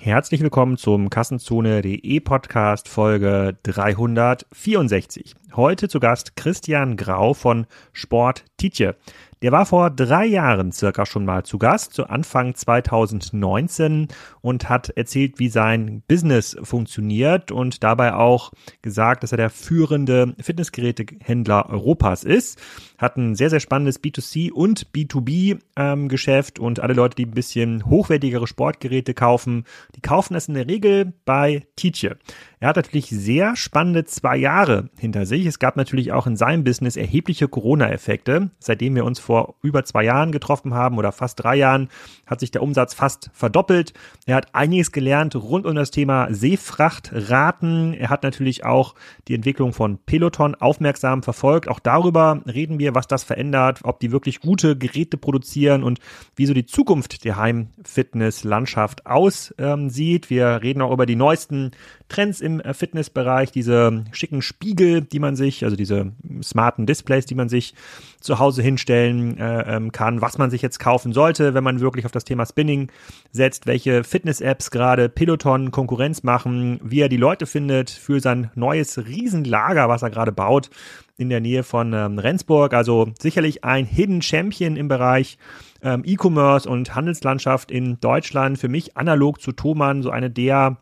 herzlich willkommen zum Kassenzone.de Podcast Folge 364. Heute zu Gast Christian Grau von Sport Tietje. Der war vor drei Jahren circa schon mal zu Gast, zu Anfang 2019 und hat erzählt, wie sein Business funktioniert und dabei auch gesagt, dass er der führende Fitnessgerätehändler Europas ist. Hat ein sehr, sehr spannendes B2C und B2B-Geschäft ähm, und alle Leute, die ein bisschen hochwertigere Sportgeräte kaufen, die kaufen es in der Regel bei Tietje. Er hat natürlich sehr spannende zwei Jahre hinter sich. Es gab natürlich auch in seinem Business erhebliche Corona-Effekte. Seitdem wir uns vor über zwei Jahren getroffen haben oder fast drei Jahren, hat sich der Umsatz fast verdoppelt. Er hat einiges gelernt rund um das Thema Seefrachtraten. Er hat natürlich auch die Entwicklung von Peloton aufmerksam verfolgt. Auch darüber reden wir, was das verändert, ob die wirklich gute Geräte produzieren und wie so die Zukunft der Heimfitness-Landschaft aussieht. Wir reden auch über die neuesten Trends im äh, Fitnessbereich, diese schicken Spiegel, die man sich, also diese smarten Displays, die man sich zu Hause hinstellen äh, ähm, kann, was man sich jetzt kaufen sollte, wenn man wirklich auf das Thema Spinning setzt, welche Fitness-Apps gerade Peloton Konkurrenz machen, wie er die Leute findet für sein neues Riesenlager, was er gerade baut in der Nähe von ähm, Rendsburg. Also sicherlich ein Hidden Champion im Bereich ähm, E-Commerce und Handelslandschaft in Deutschland. Für mich analog zu Thomann so eine der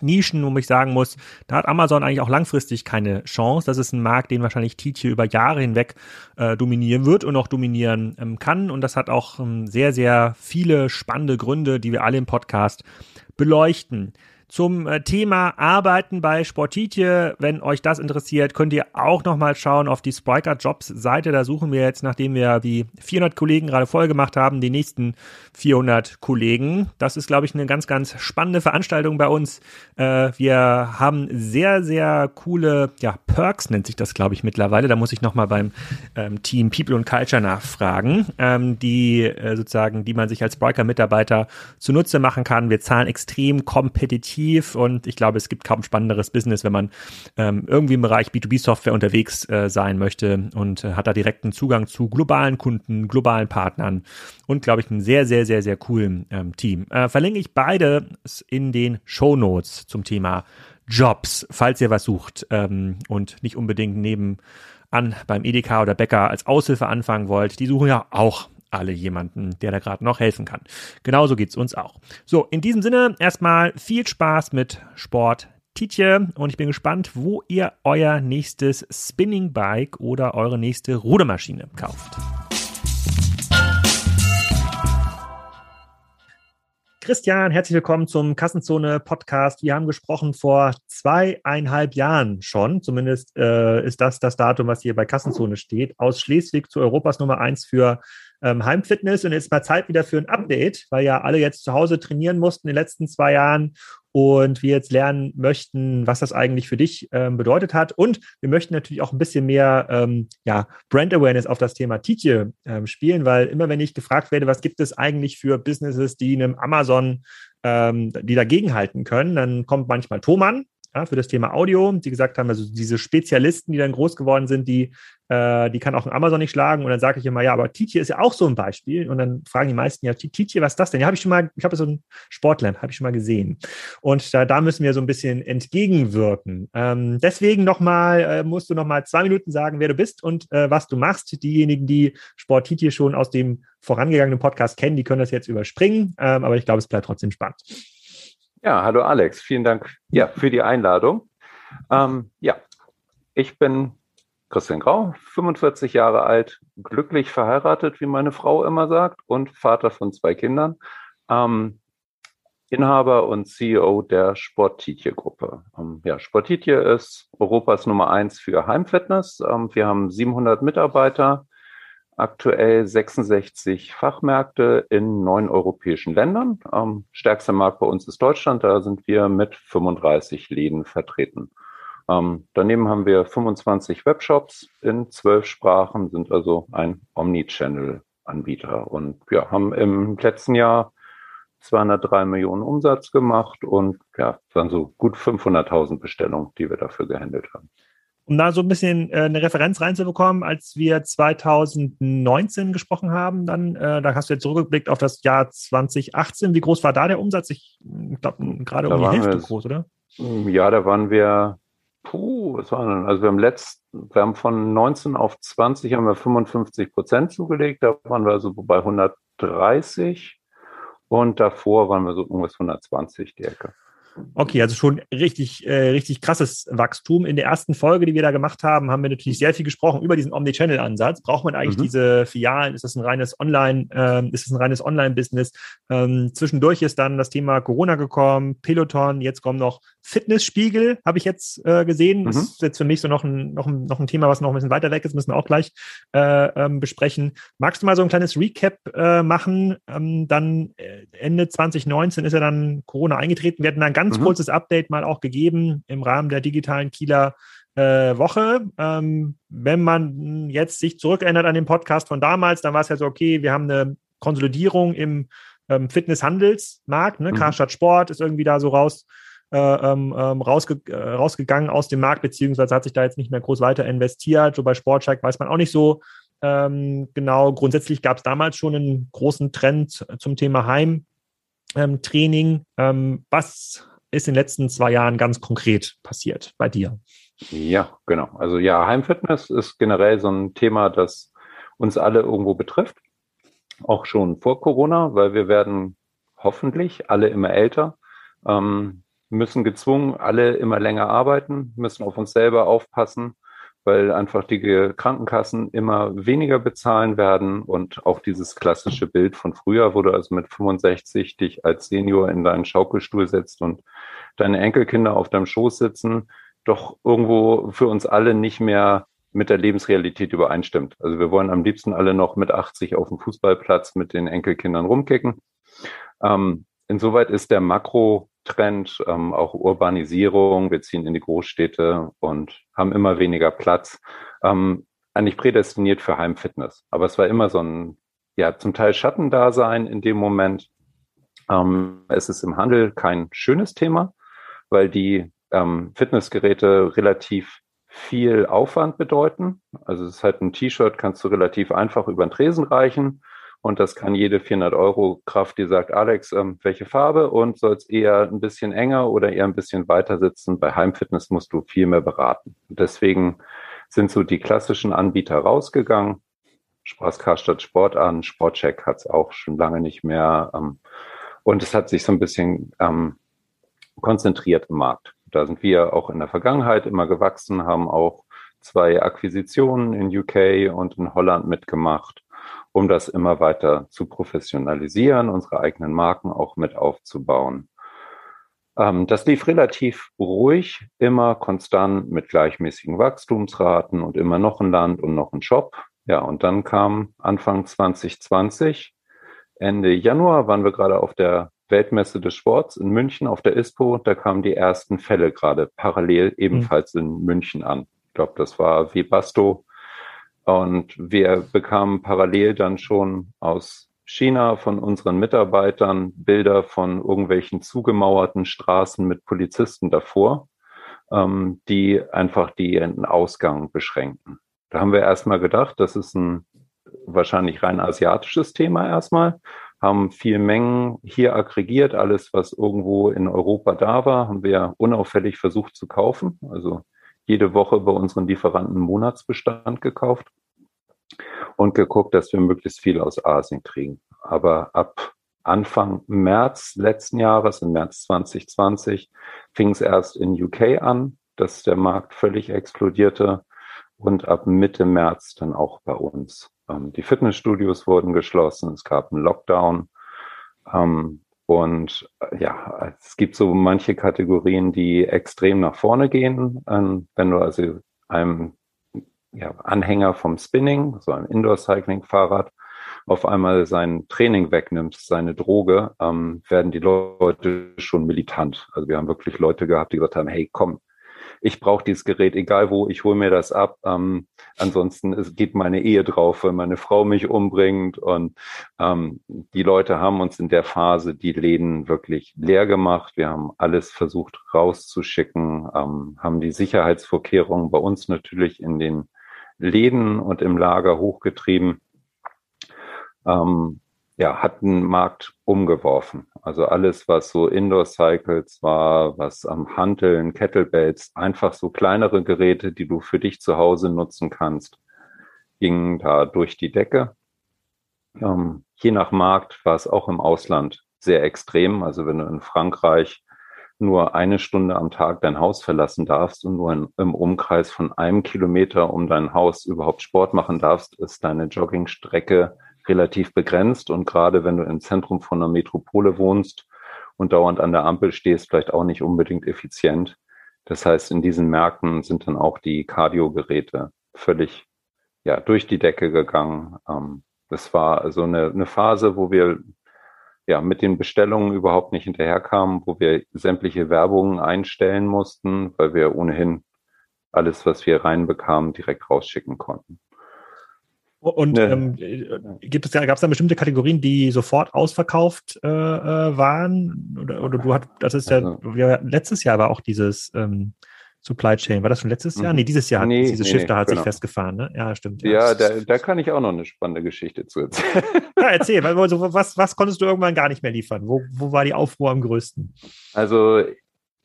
Nischen, wo ich sagen muss, da hat Amazon eigentlich auch langfristig keine Chance. Das ist ein Markt, den wahrscheinlich Tietje über Jahre hinweg äh, dominieren wird und auch dominieren ähm, kann. Und das hat auch ähm, sehr, sehr viele spannende Gründe, die wir alle im Podcast beleuchten zum äh, Thema Arbeiten bei Sportitje. Wenn euch das interessiert, könnt ihr auch nochmal schauen auf die Spiker Jobs Seite. Da suchen wir jetzt, nachdem wir die 400 Kollegen gerade voll gemacht haben, die nächsten 400 Kollegen. Das ist, glaube ich, eine ganz, ganz spannende Veranstaltung bei uns. Äh, wir haben sehr, sehr coole, ja, Perks nennt sich das, glaube ich, mittlerweile. Da muss ich nochmal beim ähm, Team People und Culture nachfragen, ähm, die äh, sozusagen, die man sich als Spiker-Mitarbeiter zunutze machen kann. Wir zahlen extrem kompetitiv attraktiv und ich glaube, es gibt kaum spannenderes Business, wenn man ähm, irgendwie im Bereich B2B-Software unterwegs äh, sein möchte und äh, hat da direkten Zugang zu globalen Kunden, globalen Partnern und glaube ich, einen sehr, sehr, sehr, sehr coolen ähm, Team. Äh, verlinke ich beide in den Show Notes zum Thema Jobs, falls ihr was sucht ähm, und nicht unbedingt neben an beim Edeka oder Bäcker als Aushilfe anfangen wollt. Die suchen ja auch alle jemanden, der da gerade noch helfen kann. Genauso geht's uns auch. So, in diesem Sinne erstmal viel Spaß mit Sport Tietje und ich bin gespannt, wo ihr euer nächstes Spinning Bike oder eure nächste Rudermaschine kauft. Christian, herzlich willkommen zum Kassenzone Podcast. Wir haben gesprochen vor zweieinhalb Jahren schon, zumindest äh, ist das das Datum, was hier bei Kassenzone steht, aus Schleswig zu Europas Nummer eins für ähm, Heimfitness und jetzt mal Zeit wieder für ein Update, weil ja alle jetzt zu Hause trainieren mussten in den letzten zwei Jahren und wir jetzt lernen möchten, was das eigentlich für dich ähm, bedeutet hat. Und wir möchten natürlich auch ein bisschen mehr ähm, ja, Brand Awareness auf das Thema Tietje ähm, spielen, weil immer wenn ich gefragt werde, was gibt es eigentlich für Businesses, die einem Amazon, ähm, die dagegen halten können, dann kommt manchmal Thomann, ja, für das Thema Audio, die gesagt haben, also diese Spezialisten, die dann groß geworden sind, die, äh, die kann auch ein Amazon nicht schlagen. Und dann sage ich immer, ja, aber Tietje ist ja auch so ein Beispiel. Und dann fragen die meisten, ja, Tietje, was ist das denn? Ja, habe ich schon mal, ich habe so ein Sportler, habe ich schon mal gesehen. Und da, da müssen wir so ein bisschen entgegenwirken. Ähm, deswegen nochmal, äh, musst du nochmal zwei Minuten sagen, wer du bist und äh, was du machst. Diejenigen, die Sport Tietje schon aus dem vorangegangenen Podcast kennen, die können das jetzt überspringen. Ähm, aber ich glaube, es bleibt trotzdem spannend. Ja, hallo Alex, vielen Dank ja, für die Einladung. Ähm, ja, ich bin Christian Grau, 45 Jahre alt, glücklich verheiratet, wie meine Frau immer sagt, und Vater von zwei Kindern. Ähm, Inhaber und CEO der Sportitje-Gruppe. Ähm, ja, Sportitje ist Europas Nummer eins für Heimfitness. Ähm, wir haben 700 Mitarbeiter aktuell 66 Fachmärkte in neun europäischen Ländern. Ähm, stärkster Markt bei uns ist Deutschland, da sind wir mit 35 Läden vertreten. Ähm, daneben haben wir 25 Webshops in zwölf Sprachen, sind also ein Omnichannel-Anbieter und ja, haben im letzten Jahr 203 Millionen Umsatz gemacht und ja, waren so gut 500.000 Bestellungen, die wir dafür gehandelt haben. Um da so ein bisschen äh, eine Referenz reinzubekommen, als wir 2019 gesprochen haben, dann, äh, da hast du jetzt zurückgeblickt auf das Jahr 2018. Wie groß war da der Umsatz? Ich glaube, gerade um die Hälfte groß, oder? Ja, da waren wir, puh, was war denn? Also wir haben letzt, wir haben von 19 auf 20 haben wir 55 Prozent zugelegt. Da waren wir also bei 130 und davor waren wir so irgendwas 120 die Ecke. Okay, also schon richtig, äh, richtig krasses Wachstum. In der ersten Folge, die wir da gemacht haben, haben wir natürlich sehr viel gesprochen über diesen Omnichannel-Ansatz. Braucht man eigentlich mhm. diese Filialen? Ist das ein reines Online, ähm, ist das ein reines Online-Business? Ähm, zwischendurch ist dann das Thema Corona gekommen, Peloton, jetzt kommen noch Fitnessspiegel, habe ich jetzt äh, gesehen. Mhm. Das ist jetzt für mich so noch ein, noch, ein, noch ein Thema, was noch ein bisschen weiter weg ist, müssen wir auch gleich äh, ähm, besprechen. Magst du mal so ein kleines Recap äh, machen? Ähm, dann äh, Ende 2019 ist ja dann Corona eingetreten. Wir hatten dann ganz mhm. kurzes Update mal auch gegeben im Rahmen der digitalen Kieler äh, Woche. Ähm, wenn man jetzt sich zurückerinnert an den Podcast von damals, dann war es ja so, okay, wir haben eine Konsolidierung im ähm, Fitnesshandelsmarkt. Ne? Mhm. Karstadt Sport ist irgendwie da so raus, äh, ähm, ähm, rausge äh, rausgegangen aus dem Markt, beziehungsweise hat sich da jetzt nicht mehr groß weiter investiert. So bei Sportcheck weiß man auch nicht so ähm, genau. Grundsätzlich gab es damals schon einen großen Trend zum Thema Heimtraining. Ähm, was ist in den letzten zwei Jahren ganz konkret passiert bei dir? Ja, genau. Also ja, Heimfitness ist generell so ein Thema, das uns alle irgendwo betrifft. Auch schon vor Corona, weil wir werden hoffentlich alle immer älter, ähm, müssen gezwungen alle immer länger arbeiten, müssen auf uns selber aufpassen weil einfach die Krankenkassen immer weniger bezahlen werden und auch dieses klassische Bild von früher, wo du also mit 65 dich als Senior in deinen Schaukelstuhl setzt und deine Enkelkinder auf deinem Schoß sitzen, doch irgendwo für uns alle nicht mehr mit der Lebensrealität übereinstimmt. Also wir wollen am liebsten alle noch mit 80 auf dem Fußballplatz mit den Enkelkindern rumkicken. Ähm, insoweit ist der Makro Trend, ähm, auch Urbanisierung. Wir ziehen in die Großstädte und haben immer weniger Platz. Ähm, eigentlich prädestiniert für Heimfitness. Aber es war immer so ein, ja, zum Teil Schattendasein in dem Moment. Ähm, es ist im Handel kein schönes Thema, weil die ähm, Fitnessgeräte relativ viel Aufwand bedeuten. Also es ist halt ein T-Shirt, kannst du relativ einfach über den Tresen reichen und das kann jede 400 Euro Kraft, die sagt, Alex, ähm, welche Farbe und soll es eher ein bisschen enger oder eher ein bisschen weiter sitzen? Bei Heimfitness musst du viel mehr beraten. deswegen sind so die klassischen Anbieter rausgegangen. Spaß Karstadt Sport an, Sportcheck hat es auch schon lange nicht mehr. Ähm, und es hat sich so ein bisschen ähm, konzentriert im Markt. Da sind wir auch in der Vergangenheit immer gewachsen, haben auch zwei Akquisitionen in UK und in Holland mitgemacht um das immer weiter zu professionalisieren, unsere eigenen Marken auch mit aufzubauen. Ähm, das lief relativ ruhig, immer konstant mit gleichmäßigen Wachstumsraten und immer noch ein Land und noch ein Shop. Ja, und dann kam Anfang 2020, Ende Januar waren wir gerade auf der Weltmesse des Sports in München auf der ISPO. Da kamen die ersten Fälle gerade parallel ebenfalls mhm. in München an. Ich glaube, das war Webasto und wir bekamen parallel dann schon aus China von unseren Mitarbeitern Bilder von irgendwelchen zugemauerten Straßen mit Polizisten davor, ähm, die einfach den Ausgang beschränken. Da haben wir erstmal gedacht, das ist ein wahrscheinlich rein asiatisches Thema erstmal, haben viel Mengen hier aggregiert, alles, was irgendwo in Europa da war, haben wir unauffällig versucht zu kaufen. Also jede Woche bei unseren Lieferanten Monatsbestand gekauft und geguckt, dass wir möglichst viel aus Asien kriegen. Aber ab Anfang März letzten Jahres, im März 2020, fing es erst in UK an, dass der Markt völlig explodierte und ab Mitte März dann auch bei uns. Ähm, die Fitnessstudios wurden geschlossen, es gab einen Lockdown. Ähm, und äh, ja, es gibt so manche Kategorien, die extrem nach vorne gehen. Ähm, wenn du also einem ja, Anhänger vom Spinning, so einem Indoor-Cycling-Fahrrad, auf einmal sein Training wegnimmst, seine Droge, ähm, werden die Leute schon militant. Also wir haben wirklich Leute gehabt, die gesagt haben, hey, komm, ich brauche dieses Gerät, egal wo, ich hole mir das ab. Ähm, ansonsten es geht meine Ehe drauf, wenn meine Frau mich umbringt. Und ähm, die Leute haben uns in der Phase die Läden wirklich leer gemacht. Wir haben alles versucht rauszuschicken, ähm, haben die Sicherheitsvorkehrungen bei uns natürlich in den Läden und im Lager hochgetrieben. Ähm, ja, hat den Markt umgeworfen. Also alles, was so Indoor-Cycles war, was am Hanteln, Kettlebells, einfach so kleinere Geräte, die du für dich zu Hause nutzen kannst, gingen da durch die Decke. Ähm, je nach Markt war es auch im Ausland sehr extrem. Also wenn du in Frankreich nur eine Stunde am Tag dein Haus verlassen darfst und nur in, im Umkreis von einem Kilometer um dein Haus überhaupt Sport machen darfst, ist deine Joggingstrecke relativ begrenzt und gerade wenn du im Zentrum von einer Metropole wohnst und dauernd an der Ampel stehst, vielleicht auch nicht unbedingt effizient. Das heißt, in diesen Märkten sind dann auch die Cardio-Geräte völlig ja, durch die Decke gegangen. Ähm, das war so eine, eine Phase, wo wir ja mit den Bestellungen überhaupt nicht hinterherkamen, wo wir sämtliche Werbungen einstellen mussten, weil wir ohnehin alles, was wir reinbekamen, direkt rausschicken konnten. Und ne. ähm, gibt es da, gab es da bestimmte Kategorien, die sofort ausverkauft äh, äh waren? Oder, oder du hast, das ist ja, also, ja, letztes Jahr war auch dieses ähm, Supply Chain. War das schon letztes Jahr? Mhm. Nee, dieses Jahr nee, hat dieses nee, Schiff da hat genau. sich festgefahren, ne? Ja, stimmt. Ja, ja da, da kann ich auch noch eine spannende Geschichte zu erzählen. Ja, erzähl, also, was, was konntest du irgendwann gar nicht mehr liefern? Wo, wo war die Aufruhr am größten? Also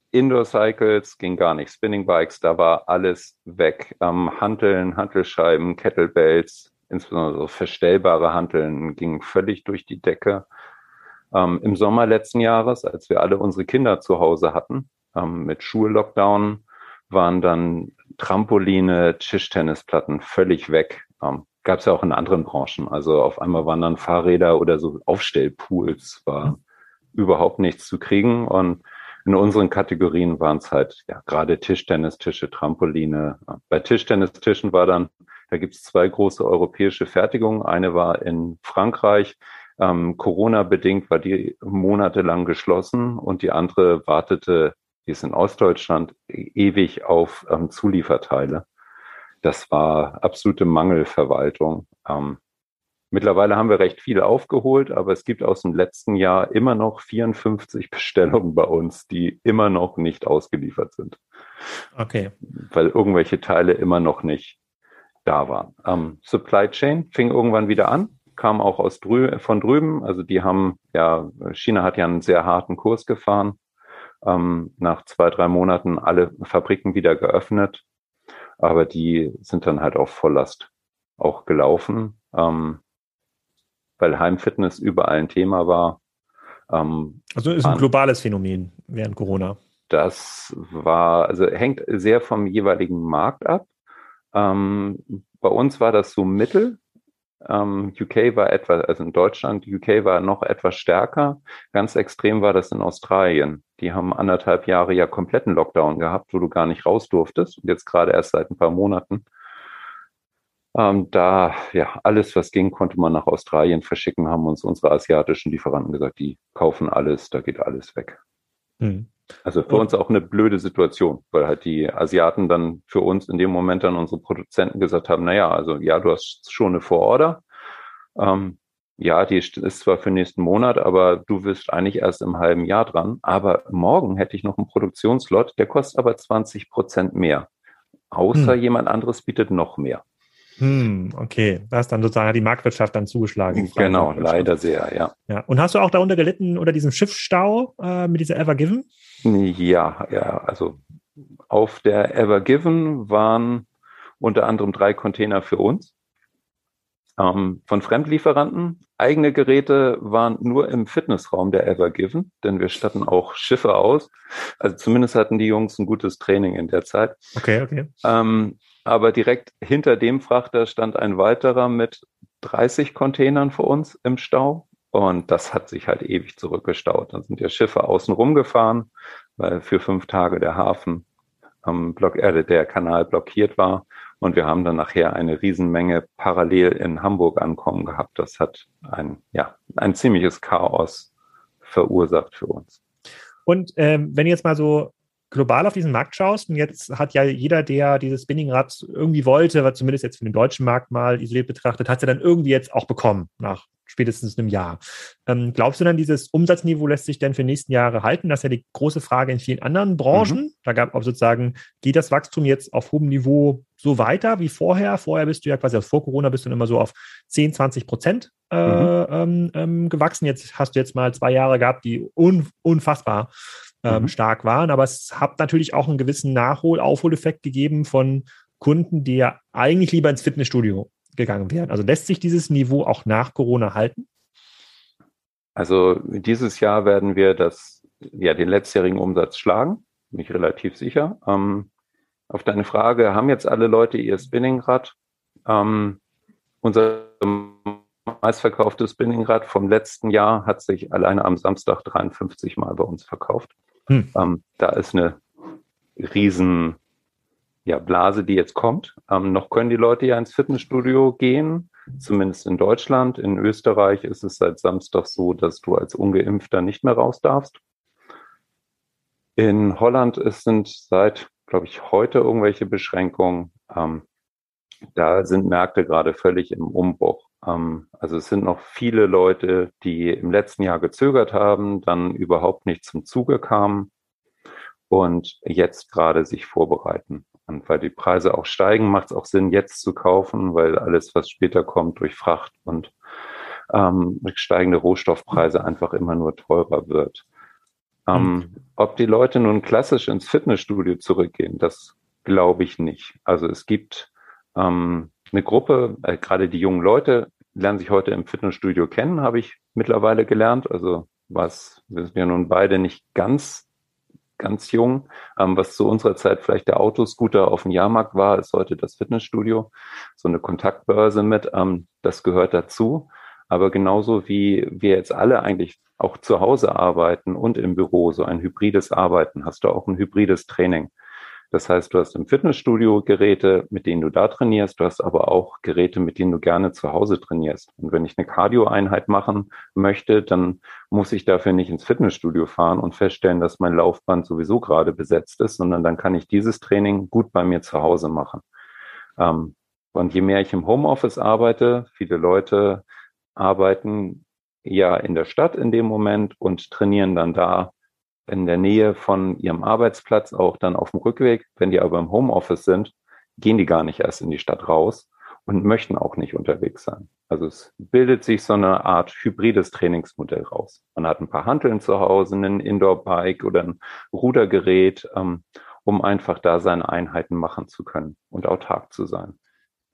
Indoor Cycles ging gar nicht. Spinning Bikes, da war alles weg. Ähm, Hanteln, Hantelscheiben, Kettlebells, insbesondere verstellbare Hanteln gingen völlig durch die Decke. Ähm, Im Sommer letzten Jahres, als wir alle unsere Kinder zu Hause hatten, ähm, mit Schullockdown, waren dann Trampoline, Tischtennisplatten völlig weg. Ähm, Gab es ja auch in anderen Branchen. Also auf einmal waren dann Fahrräder oder so Aufstellpools, war mhm. überhaupt nichts zu kriegen. Und in unseren Kategorien waren es halt ja gerade Tischtennistische, Trampoline. Bei Tischtennistischen war dann da gibt es zwei große europäische Fertigungen. Eine war in Frankreich. Ähm, Corona-bedingt war die monatelang geschlossen und die andere wartete, die ist in Ostdeutschland, ewig auf ähm, Zulieferteile. Das war absolute Mangelverwaltung. Ähm, mittlerweile haben wir recht viel aufgeholt, aber es gibt aus dem letzten Jahr immer noch 54 Bestellungen bei uns, die immer noch nicht ausgeliefert sind. Okay. Weil irgendwelche Teile immer noch nicht da waren. Ähm, Supply Chain fing irgendwann wieder an, kam auch aus drü von drüben. Also die haben, ja, China hat ja einen sehr harten Kurs gefahren. Ähm, nach zwei, drei Monaten alle Fabriken wieder geöffnet. Aber die sind dann halt auf Volllast auch gelaufen, ähm, weil Heimfitness überall ein Thema war. Ähm, also ist ein globales Phänomen während Corona. Das war, also hängt sehr vom jeweiligen Markt ab. Ähm, bei uns war das so mittel. Ähm, UK war etwas, also in Deutschland, UK war noch etwas stärker. Ganz extrem war das in Australien. Die haben anderthalb Jahre ja kompletten Lockdown gehabt, wo du gar nicht raus durftest. Und jetzt gerade erst seit ein paar Monaten. Ähm, da, ja, alles, was ging, konnte man nach Australien verschicken, haben uns unsere asiatischen Lieferanten gesagt, die kaufen alles, da geht alles weg. Hm. Also für uns auch eine blöde Situation, weil halt die Asiaten dann für uns in dem Moment dann unsere Produzenten gesagt haben, naja, also ja, du hast schon eine Vororder. Ähm, ja, die ist zwar für nächsten Monat, aber du wirst eigentlich erst im halben Jahr dran. Aber morgen hätte ich noch einen Produktionslot, der kostet aber 20 Prozent mehr. Außer hm. jemand anderes bietet noch mehr. Hm, okay. Da ist dann sozusagen die Marktwirtschaft dann zugeschlagen. Genau, leider sehr, ja. ja. Und hast du auch darunter gelitten unter diesem Schiffsstau äh, mit dieser Ever Given? Ja, ja, also auf der Ever Given waren unter anderem drei Container für uns ähm, von Fremdlieferanten. Eigene Geräte waren nur im Fitnessraum der Ever Given, denn wir statten auch Schiffe aus. Also zumindest hatten die Jungs ein gutes Training in der Zeit. Okay, okay. Ähm, aber direkt hinter dem Frachter stand ein weiterer mit 30 Containern für uns im Stau. Und das hat sich halt ewig zurückgestaut. Dann sind ja Schiffe außen rumgefahren, weil für fünf Tage der Hafen am Block, äh, der Kanal blockiert war. Und wir haben dann nachher eine Riesenmenge parallel in Hamburg ankommen gehabt. Das hat ein, ja, ein ziemliches Chaos verursacht für uns. Und ähm, wenn jetzt mal so global auf diesen Markt schaust, und jetzt hat ja jeder, der dieses Spinningrad irgendwie wollte, was zumindest jetzt für den deutschen Markt mal isoliert betrachtet, hat es ja dann irgendwie jetzt auch bekommen, nach spätestens einem Jahr. Ähm, glaubst du dann, dieses Umsatzniveau lässt sich denn für die nächsten Jahre halten? Das ist ja die große Frage in vielen anderen Branchen. Mhm. Da gab es sozusagen, geht das Wachstum jetzt auf hohem Niveau so weiter wie vorher? Vorher bist du ja quasi, also vor Corona bist du immer so auf 10, 20 Prozent äh, mhm. ähm, ähm, gewachsen. Jetzt hast du jetzt mal zwei Jahre gehabt, die un, unfassbar ähm, mhm. stark waren. Aber es hat natürlich auch einen gewissen Nachhol-, Aufholeffekt gegeben von Kunden, die ja eigentlich lieber ins Fitnessstudio gegangen wären. Also lässt sich dieses Niveau auch nach Corona halten? Also dieses Jahr werden wir das, ja, den letztjährigen Umsatz schlagen, bin ich relativ sicher. Ähm, auf deine Frage, haben jetzt alle Leute ihr Spinningrad? Ähm, unser meistverkauftes Spinningrad vom letzten Jahr hat sich alleine am Samstag 53 Mal bei uns verkauft. Hm. Ähm, da ist eine riesen ja, Blase, die jetzt kommt. Ähm, noch können die Leute ja ins Fitnessstudio gehen, zumindest in Deutschland. In Österreich ist es seit Samstag so, dass du als Ungeimpfter nicht mehr raus darfst. In Holland ist, sind seit, glaube ich, heute irgendwelche Beschränkungen. Ähm, da sind Märkte gerade völlig im Umbruch. Ähm, also es sind noch viele Leute, die im letzten Jahr gezögert haben, dann überhaupt nicht zum Zuge kamen und jetzt gerade sich vorbereiten. Und weil die Preise auch steigen, macht es auch Sinn, jetzt zu kaufen, weil alles, was später kommt, durch Fracht und ähm, steigende Rohstoffpreise einfach immer nur teurer wird. Ähm, mhm. Ob die Leute nun klassisch ins Fitnessstudio zurückgehen, das glaube ich nicht. Also es gibt ähm, eine Gruppe, äh, gerade die jungen Leute lernen sich heute im Fitnessstudio kennen, habe ich mittlerweile gelernt. Also was, wir sind ja nun beide nicht ganz ganz jung. Ähm, was zu unserer Zeit vielleicht der Autoscooter auf dem Jahrmarkt war, ist heute das Fitnessstudio. So eine Kontaktbörse mit, ähm, das gehört dazu. Aber genauso wie wir jetzt alle eigentlich auch zu Hause arbeiten und im Büro, so ein hybrides Arbeiten, hast du auch ein hybrides Training. Das heißt, du hast im Fitnessstudio Geräte, mit denen du da trainierst, du hast aber auch Geräte, mit denen du gerne zu Hause trainierst. Und wenn ich eine Cardio-Einheit machen möchte, dann muss ich dafür nicht ins Fitnessstudio fahren und feststellen, dass mein Laufband sowieso gerade besetzt ist, sondern dann kann ich dieses Training gut bei mir zu Hause machen. Ähm, und je mehr ich im Homeoffice arbeite, viele Leute arbeiten ja in der Stadt in dem Moment und trainieren dann da in der Nähe von ihrem Arbeitsplatz, auch dann auf dem Rückweg. Wenn die aber im Homeoffice sind, gehen die gar nicht erst in die Stadt raus und möchten auch nicht unterwegs sein. Also es bildet sich so eine Art hybrides Trainingsmodell raus. Man hat ein paar Hanteln zu Hause, ein Indoor-Bike oder ein Rudergerät, ähm, um einfach da seine Einheiten machen zu können und autark zu sein.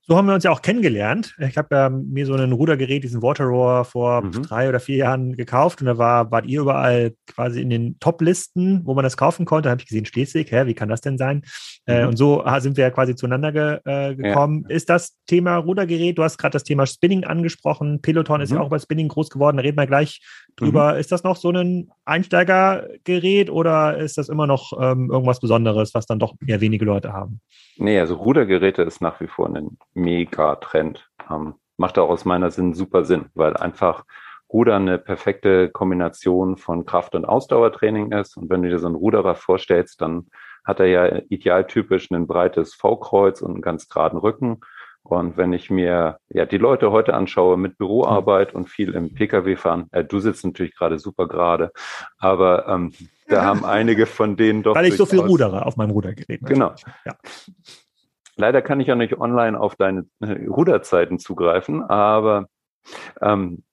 So haben wir uns ja auch kennengelernt. Ich habe ja mir so ein Rudergerät, diesen Waterroar, vor mhm. drei oder vier Jahren gekauft und da war, wart ihr überall quasi in den Top-Listen, wo man das kaufen konnte. Da habe ich gesehen, Schleswig, hä, wie kann das denn sein? Äh, mhm. Äh, und so sind wir ja quasi zueinander ge, äh, gekommen. Ja. Ist das Thema Rudergerät, du hast gerade das Thema Spinning angesprochen, Peloton mhm. ist ja mhm. auch bei Spinning groß geworden, da reden wir gleich drüber. Mhm. Ist das noch so ein Einsteigergerät oder ist das immer noch ähm, irgendwas Besonderes, was dann doch eher wenige Leute haben? Nee, also Rudergeräte ist nach wie vor ein Mega-Trend. Ähm, macht auch aus meiner Sinn super Sinn, weil einfach Rudern eine perfekte Kombination von Kraft- und Ausdauertraining ist. Und wenn du dir so einen Ruderer vorstellst, dann hat er ja idealtypisch ein breites V-Kreuz und einen ganz geraden Rücken. Und wenn ich mir ja die Leute heute anschaue mit Büroarbeit und viel im Pkw fahren, äh, du sitzt natürlich gerade super gerade, aber ähm, da haben einige von denen doch. Weil ich so viel rudere auf meinem Rudergerät. Genau. Ja. Leider kann ich ja nicht online auf deine äh, Ruderzeiten zugreifen, aber ähm,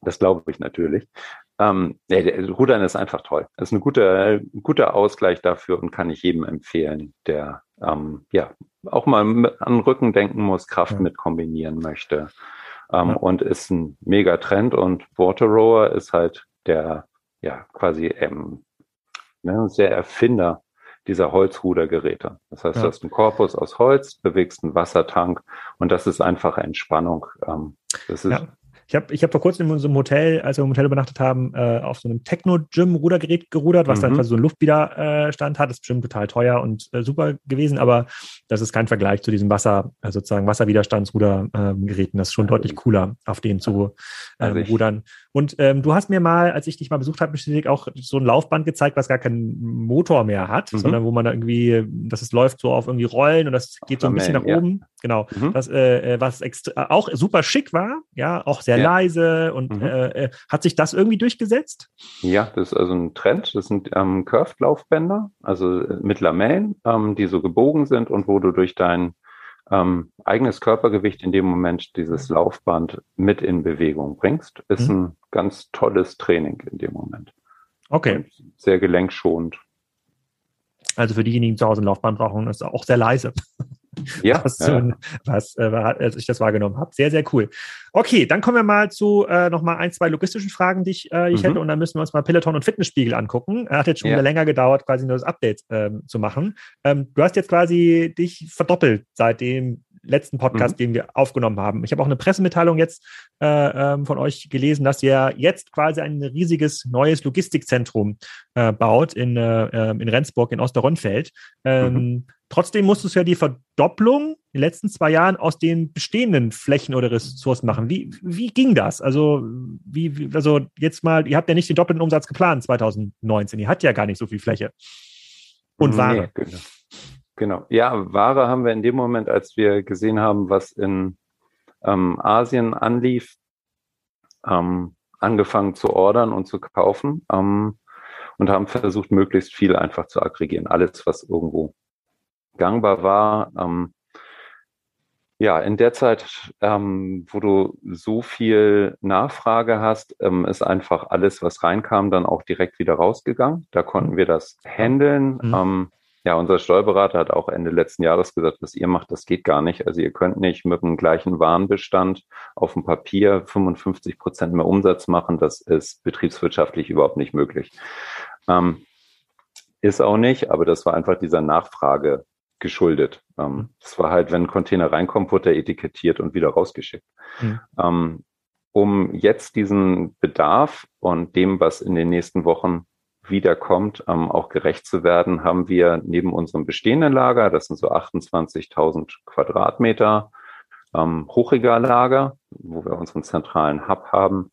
das glaube ich natürlich. Ähm, ja, Rudern ist einfach toll. Das ist ein guter, ein guter Ausgleich dafür und kann ich jedem empfehlen, der ähm, ja auch mal an den Rücken denken muss, Kraft ja. mit kombinieren möchte. Ähm, ja. Und ist ein mega Trend und Water Rower ist halt der ja quasi ähm, ne, sehr Erfinder dieser Holzrudergeräte. Das heißt, ja. du hast einen Korpus aus Holz, bewegst einen Wassertank und das ist einfach Entspannung. Ähm, das ist ja. Ich habe ich hab vor kurzem in unserem Hotel, als wir im Hotel übernachtet haben, äh, auf so einem Techno-Gym-Rudergerät gerudert, was mhm. dann quasi so einen Luftwiderstand hat. Das ist bestimmt total teuer und äh, super gewesen, aber das ist kein Vergleich zu diesem Wasser, äh, sozusagen Wasserwiderstandsrudergeräten. das ist schon deutlich cooler, auf denen zu ähm, also rudern. Und ähm, du hast mir mal, als ich dich mal besucht habe, bestätigt auch so ein Laufband gezeigt, was gar keinen Motor mehr hat, mhm. sondern wo man da irgendwie, dass es läuft so auf irgendwie Rollen und das geht so ein bisschen nach ja. oben. Genau. Mhm. Das, äh, äh was auch super schick war, ja, auch sehr ja. leise und mhm. äh, äh, hat sich das irgendwie durchgesetzt? Ja, das ist also ein Trend. Das sind ähm, Curved-Laufbänder, also äh, mit Lamellen, ähm, die so gebogen sind und wo du durch dein ähm, eigenes Körpergewicht in dem Moment dieses Laufband mit in Bewegung bringst, ist mhm. ein ganz tolles Training in dem Moment. Okay. Und sehr gelenkschonend. Also für diejenigen, die zu Hause ein Laufband brauchen, ist auch sehr leise. Ja, was, ja. was äh, als ich das wahrgenommen habe. Sehr, sehr cool. Okay, dann kommen wir mal zu äh, noch mal ein, zwei logistischen Fragen, die ich, äh, ich mhm. hätte. Und dann müssen wir uns mal Peloton und Fitnessspiegel angucken. Er hat jetzt schon ja. länger gedauert, quasi nur das Update ähm, zu machen. Ähm, du hast jetzt quasi dich verdoppelt, seitdem letzten Podcast, mhm. den wir aufgenommen haben. Ich habe auch eine Pressemitteilung jetzt äh, ähm, von euch gelesen, dass ihr jetzt quasi ein riesiges neues Logistikzentrum äh, baut in, äh, ähm, in Rendsburg in Osterrönfeld. Ähm, mhm. Trotzdem musstest du ja die Verdopplung in den letzten zwei Jahren aus den bestehenden Flächen oder Ressourcen machen. Wie, wie ging das? Also, wie, wie, also jetzt mal, ihr habt ja nicht den doppelten Umsatz geplant 2019. Ihr habt ja gar nicht so viel Fläche. Und Ware. Nee, genau. Genau. Ja, Ware haben wir in dem Moment, als wir gesehen haben, was in ähm, Asien anlief, ähm, angefangen zu ordern und zu kaufen ähm, und haben versucht, möglichst viel einfach zu aggregieren. Alles, was irgendwo gangbar war. Ähm, ja, in der Zeit, ähm, wo du so viel Nachfrage hast, ähm, ist einfach alles, was reinkam, dann auch direkt wieder rausgegangen. Da konnten wir das handeln. Mhm. Ja, unser Steuerberater hat auch Ende letzten Jahres gesagt, was ihr macht, das geht gar nicht. Also ihr könnt nicht mit dem gleichen Warenbestand auf dem Papier 55 Prozent mehr Umsatz machen. Das ist betriebswirtschaftlich überhaupt nicht möglich. Ähm, ist auch nicht, aber das war einfach dieser Nachfrage geschuldet. Ähm, das war halt, wenn ein Container reinkommt, wurde er etikettiert und wieder rausgeschickt. Mhm. Ähm, um jetzt diesen Bedarf und dem, was in den nächsten Wochen wiederkommt, ähm, auch gerecht zu werden, haben wir neben unserem bestehenden Lager, das sind so 28.000 Quadratmeter, ähm, Hochregallager, wo wir unseren zentralen Hub haben.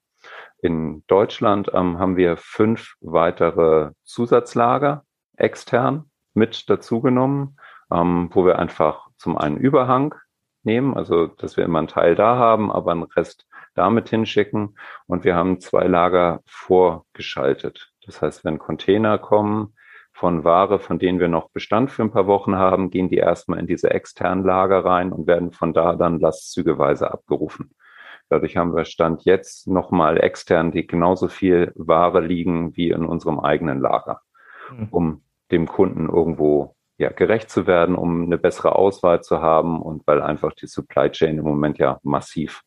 In Deutschland ähm, haben wir fünf weitere Zusatzlager extern mit dazugenommen, ähm, wo wir einfach zum einen Überhang nehmen, also dass wir immer einen Teil da haben, aber einen Rest damit hinschicken. Und wir haben zwei Lager vorgeschaltet. Das heißt, wenn Container kommen von Ware, von denen wir noch Bestand für ein paar Wochen haben, gehen die erstmal in diese externen Lager rein und werden von da dann lastzügeweise abgerufen. Dadurch haben wir Stand jetzt nochmal extern, die genauso viel Ware liegen wie in unserem eigenen Lager, mhm. um dem Kunden irgendwo ja, gerecht zu werden, um eine bessere Auswahl zu haben und weil einfach die Supply Chain im Moment ja massiv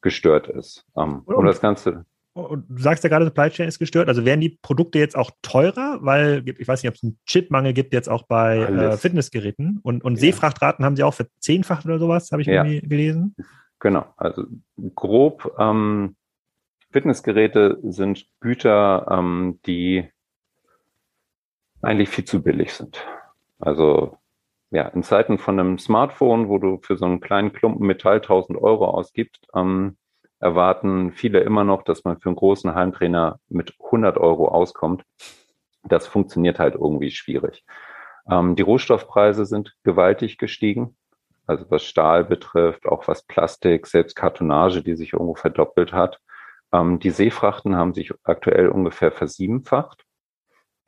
gestört ist. Um, um das Ganze du sagst ja gerade, Supply Chain ist gestört. Also werden die Produkte jetzt auch teurer, weil ich weiß nicht, ob es einen Chipmangel gibt jetzt auch bei äh, Fitnessgeräten und, und ja. Seefrachtraten haben sie auch verzehnfacht oder sowas, habe ich ja. irgendwie gelesen. Genau, also grob ähm, Fitnessgeräte sind Güter, ähm, die eigentlich viel zu billig sind. Also ja, in Zeiten von einem Smartphone, wo du für so einen kleinen Klumpen Metall 1000 Euro ausgibst, ähm, erwarten viele immer noch, dass man für einen großen Heimtrainer mit 100 Euro auskommt. Das funktioniert halt irgendwie schwierig. Ähm, die Rohstoffpreise sind gewaltig gestiegen. Also was Stahl betrifft, auch was Plastik, selbst Kartonage, die sich irgendwo verdoppelt hat. Ähm, die Seefrachten haben sich aktuell ungefähr versiebenfacht.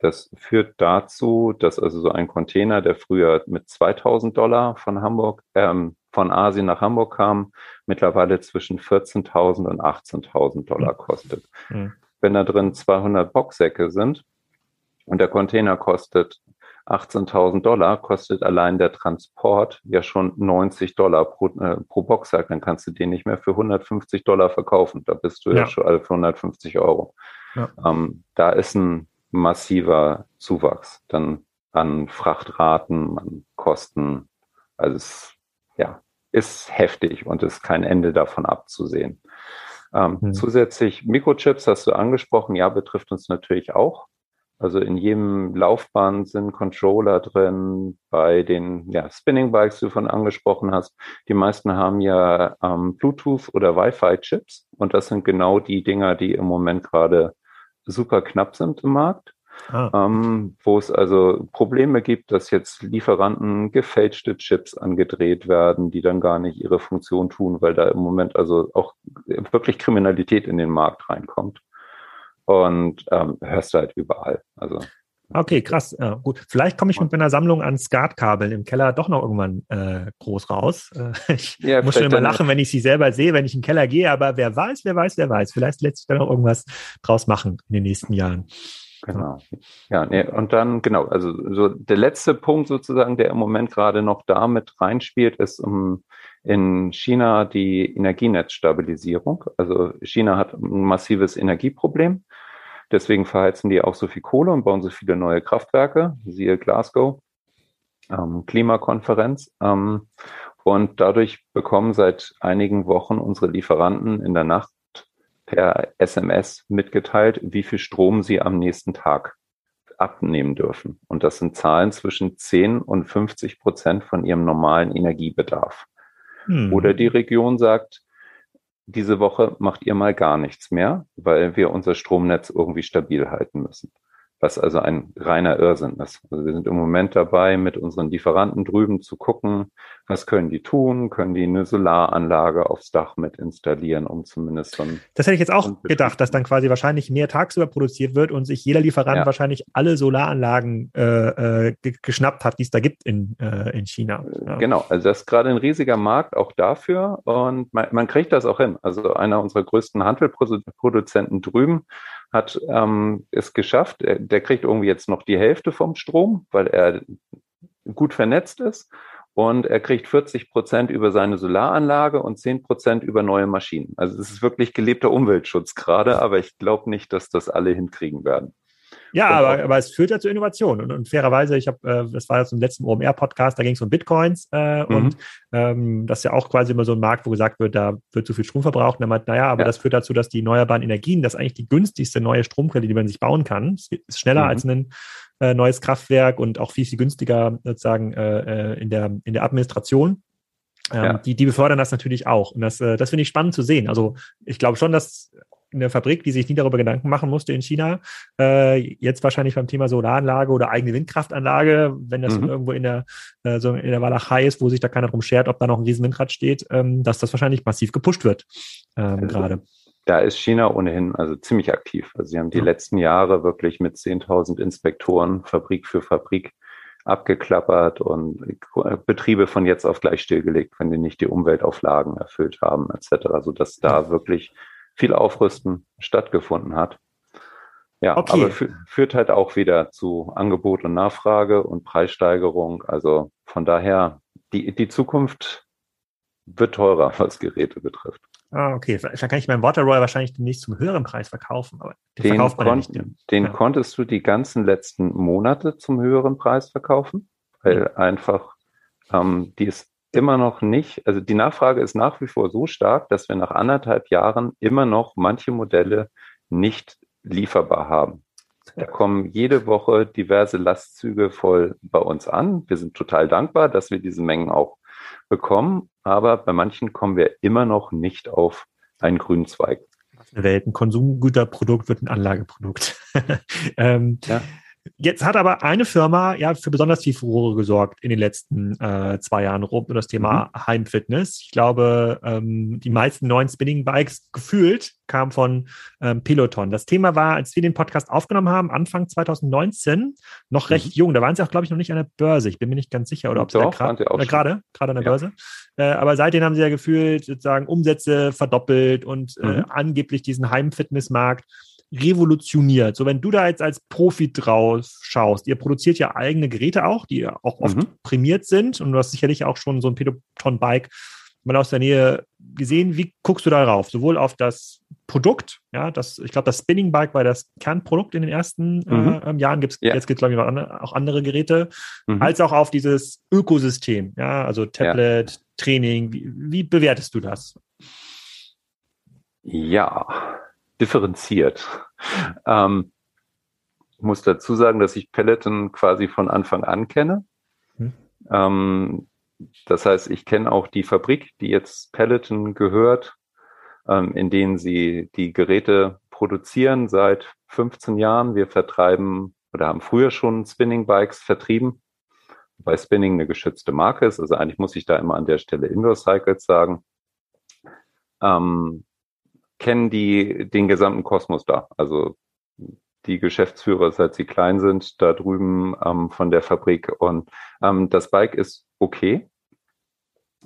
Das führt dazu, dass also so ein Container, der früher mit 2000 Dollar von Hamburg, ähm, von Asien nach Hamburg kam, mittlerweile zwischen 14.000 und 18.000 Dollar kostet. Mhm. Wenn da drin 200 Boxsäcke sind und der Container kostet 18.000 Dollar, kostet allein der Transport ja schon 90 Dollar pro, äh, pro Boxsack. Dann kannst du den nicht mehr für 150 Dollar verkaufen. Da bist du ja, ja schon alle für 150 Euro. Ja. Ähm, da ist ein massiver Zuwachs dann an Frachtraten, an Kosten. Also es ja, ist heftig und ist kein Ende davon abzusehen. Ähm, mhm. Zusätzlich Mikrochips hast du angesprochen, ja, betrifft uns natürlich auch. Also in jedem Laufbahn sind Controller drin, bei den ja, Spinning Bikes, die du von angesprochen hast. Die meisten haben ja ähm, Bluetooth oder Wi-Fi-Chips und das sind genau die Dinger, die im Moment gerade super knapp sind im Markt. Ah. Ähm, wo es also Probleme gibt, dass jetzt Lieferanten gefälschte Chips angedreht werden, die dann gar nicht ihre Funktion tun, weil da im Moment also auch wirklich Kriminalität in den Markt reinkommt. Und ähm, hörst du halt überall. Also Okay, krass. Ja, gut. Vielleicht komme ich mit meiner Sammlung an Skatkabeln im Keller doch noch irgendwann äh, groß raus. Ich ja, muss schon immer lachen, wenn ich sie selber sehe, wenn ich in den Keller gehe, aber wer weiß, wer weiß, wer weiß. Vielleicht lässt sich da noch irgendwas draus machen in den nächsten Jahren. Genau. Ja, nee, und dann, genau, also so der letzte Punkt sozusagen, der im Moment gerade noch damit reinspielt, ist um, in China die Energienetzstabilisierung. Also China hat ein massives Energieproblem. Deswegen verheizen die auch so viel Kohle und bauen so viele neue Kraftwerke, siehe Glasgow, ähm, Klimakonferenz. Ähm, und dadurch bekommen seit einigen Wochen unsere Lieferanten in der Nacht per SMS mitgeteilt, wie viel Strom sie am nächsten Tag abnehmen dürfen. Und das sind Zahlen zwischen 10 und 50 Prozent von ihrem normalen Energiebedarf. Hm. Oder die Region sagt, diese Woche macht ihr mal gar nichts mehr, weil wir unser Stromnetz irgendwie stabil halten müssen was also ein reiner Irrsinn ist. Also wir sind im Moment dabei, mit unseren Lieferanten drüben zu gucken, was können die tun? Können die eine Solaranlage aufs Dach mit installieren, um zumindest so ein Das hätte ich jetzt auch gedacht, dass dann quasi wahrscheinlich mehr tagsüber produziert wird und sich jeder Lieferant ja. wahrscheinlich alle Solaranlagen äh, äh, geschnappt hat, die es da gibt in, äh, in China. Ja. Genau, also das ist gerade ein riesiger Markt auch dafür und man, man kriegt das auch hin. Also einer unserer größten Handelproduzenten drüben hat ähm, es geschafft. Der, kriegt irgendwie jetzt noch die Hälfte vom Strom, weil er gut vernetzt ist. Und er kriegt 40 Prozent über seine Solaranlage und 10 Prozent über neue Maschinen. Also es ist wirklich gelebter Umweltschutz gerade, aber ich glaube nicht, dass das alle hinkriegen werden. Ja, aber, aber es führt ja zu Innovation. Und, und fairerweise, ich habe, äh, das war jetzt im letzten OMR-Podcast, da ging es um Bitcoins äh, mhm. und ähm, das ist ja auch quasi immer so ein Markt, wo gesagt wird, da wird zu viel Strom verbraucht. Und er meint, naja, aber ja. das führt dazu, dass die erneuerbaren Energien, das ist eigentlich die günstigste neue Stromquelle, die man sich bauen kann. Es ist schneller mhm. als ein äh, neues Kraftwerk und auch viel, viel günstiger sozusagen äh, äh in, der, in der Administration. Ähm, ja. die, die befördern das natürlich auch. Und das, äh, das finde ich spannend zu sehen. Also ich glaube schon, dass eine Fabrik, die sich nie darüber Gedanken machen musste in China, äh, jetzt wahrscheinlich beim Thema Solaranlage oder eigene Windkraftanlage, wenn das mhm. irgendwo in der, äh, so in der Walachei ist, wo sich da keiner drum schert, ob da noch ein riesen Windrad steht, ähm, dass das wahrscheinlich massiv gepusht wird ähm, also, gerade. Da ist China ohnehin also ziemlich aktiv. Also sie haben die ja. letzten Jahre wirklich mit 10.000 Inspektoren Fabrik für Fabrik abgeklappert und Betriebe von jetzt auf gleich stillgelegt, wenn die nicht die Umweltauflagen erfüllt haben, etc., sodass da wirklich viel Aufrüsten stattgefunden hat. Ja, okay. aber führt halt auch wieder zu Angebot und Nachfrage und Preissteigerung. Also von daher, die, die Zukunft wird teurer, was Geräte betrifft. Ah, okay. Vielleicht kann ich meinen Waterroy wahrscheinlich demnächst zum höheren Preis verkaufen, aber den, den verkauft man ja nicht. Den ja. konntest du die ganzen letzten Monate zum höheren Preis verkaufen, weil mhm. einfach ähm, die ist immer noch nicht, also die Nachfrage ist nach wie vor so stark, dass wir nach anderthalb Jahren immer noch manche Modelle nicht lieferbar haben. Da kommen jede Woche diverse Lastzüge voll bei uns an. Wir sind total dankbar, dass wir diese Mengen auch bekommen, aber bei manchen kommen wir immer noch nicht auf einen grünen Zweig. Welt, ein Konsumgüterprodukt wird ein Anlageprodukt. ähm, ja. Jetzt hat aber eine Firma ja für besonders viel Furore gesorgt in den letzten äh, zwei Jahren rund um das Thema mhm. Heimfitness. Ich glaube, ähm, die meisten neuen Spinning Bikes gefühlt kamen von ähm, Peloton. Das Thema war, als wir den Podcast aufgenommen haben, Anfang 2019, noch recht mhm. jung. Da waren sie auch, glaube ich, noch nicht an der Börse. Ich bin mir nicht ganz sicher, oder ob sie gerade gerade gerade an der ja. Börse. Äh, aber seitdem haben sie ja gefühlt sozusagen Umsätze verdoppelt und äh, mhm. angeblich diesen Heimfitnessmarkt revolutioniert. So, wenn du da jetzt als Profi drauf schaust, ihr produziert ja eigene Geräte auch, die auch oft mhm. prämiert sind und du hast sicherlich auch schon so ein Peloton-Bike mal aus der Nähe gesehen. Wie guckst du darauf? Sowohl auf das Produkt, ja, das, ich glaube, das Spinning Bike war das Kernprodukt in den ersten mhm. äh, Jahren. Gibt's, ja. Jetzt gibt es, glaube ich, andere, auch andere Geräte, mhm. als auch auf dieses Ökosystem, ja, also Tablet, ja. Training. Wie, wie bewertest du das? Ja, differenziert. Ähm, ich muss dazu sagen, dass ich Peloton quasi von Anfang an kenne. Hm. Ähm, das heißt, ich kenne auch die Fabrik, die jetzt Peloton gehört, ähm, in denen sie die Geräte produzieren seit 15 Jahren. Wir vertreiben oder haben früher schon Spinning Bikes vertrieben, weil Spinning eine geschützte Marke ist. Also eigentlich muss ich da immer an der Stelle Indoor Cycles sagen. Ähm, kennen die den gesamten Kosmos da. Also die Geschäftsführer, seit sie klein sind, da drüben ähm, von der Fabrik. Und ähm, das Bike ist okay,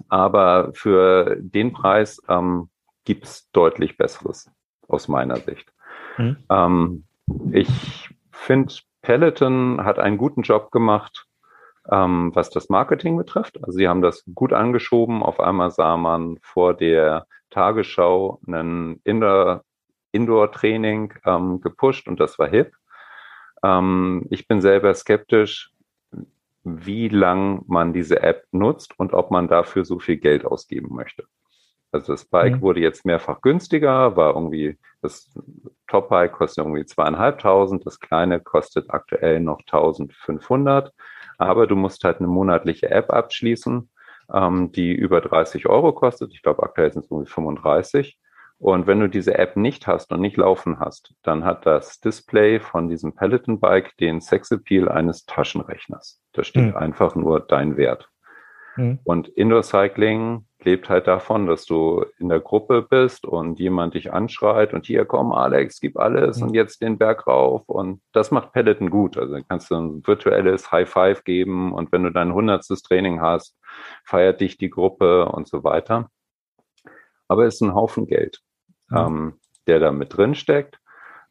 aber für den Preis ähm, gibt es deutlich Besseres aus meiner Sicht. Mhm. Ähm, ich finde, Peloton hat einen guten Job gemacht, ähm, was das Marketing betrifft. Also sie haben das gut angeschoben. Auf einmal sah man vor der Tagesschau einen Indoor, Indoor-Training ähm, gepusht und das war hip. Ähm, ich bin selber skeptisch, wie lang man diese App nutzt und ob man dafür so viel Geld ausgeben möchte. Also das Bike mhm. wurde jetzt mehrfach günstiger, war irgendwie, das Top-Bike kostet irgendwie zweieinhalbtausend, das kleine kostet aktuell noch 1500, aber du musst halt eine monatliche App abschließen, ähm, die über 30 Euro kostet. Ich glaube, aktuell sind es irgendwie 35. Und wenn du diese App nicht hast und nicht laufen hast, dann hat das Display von diesem Peloton Bike den Sexappeal eines Taschenrechners. Da steht mhm. einfach nur dein Wert. Mhm. Und Indoor Cycling lebt halt davon, dass du in der Gruppe bist und jemand dich anschreit und hier komm Alex, gib alles mhm. und jetzt den Berg rauf und das macht Peloton gut. Also kannst du ein virtuelles High Five geben und wenn du dein hundertstes Training hast, feiert dich die Gruppe und so weiter. Aber es ist ein Haufen Geld, mhm. ähm, der da mit drin steckt.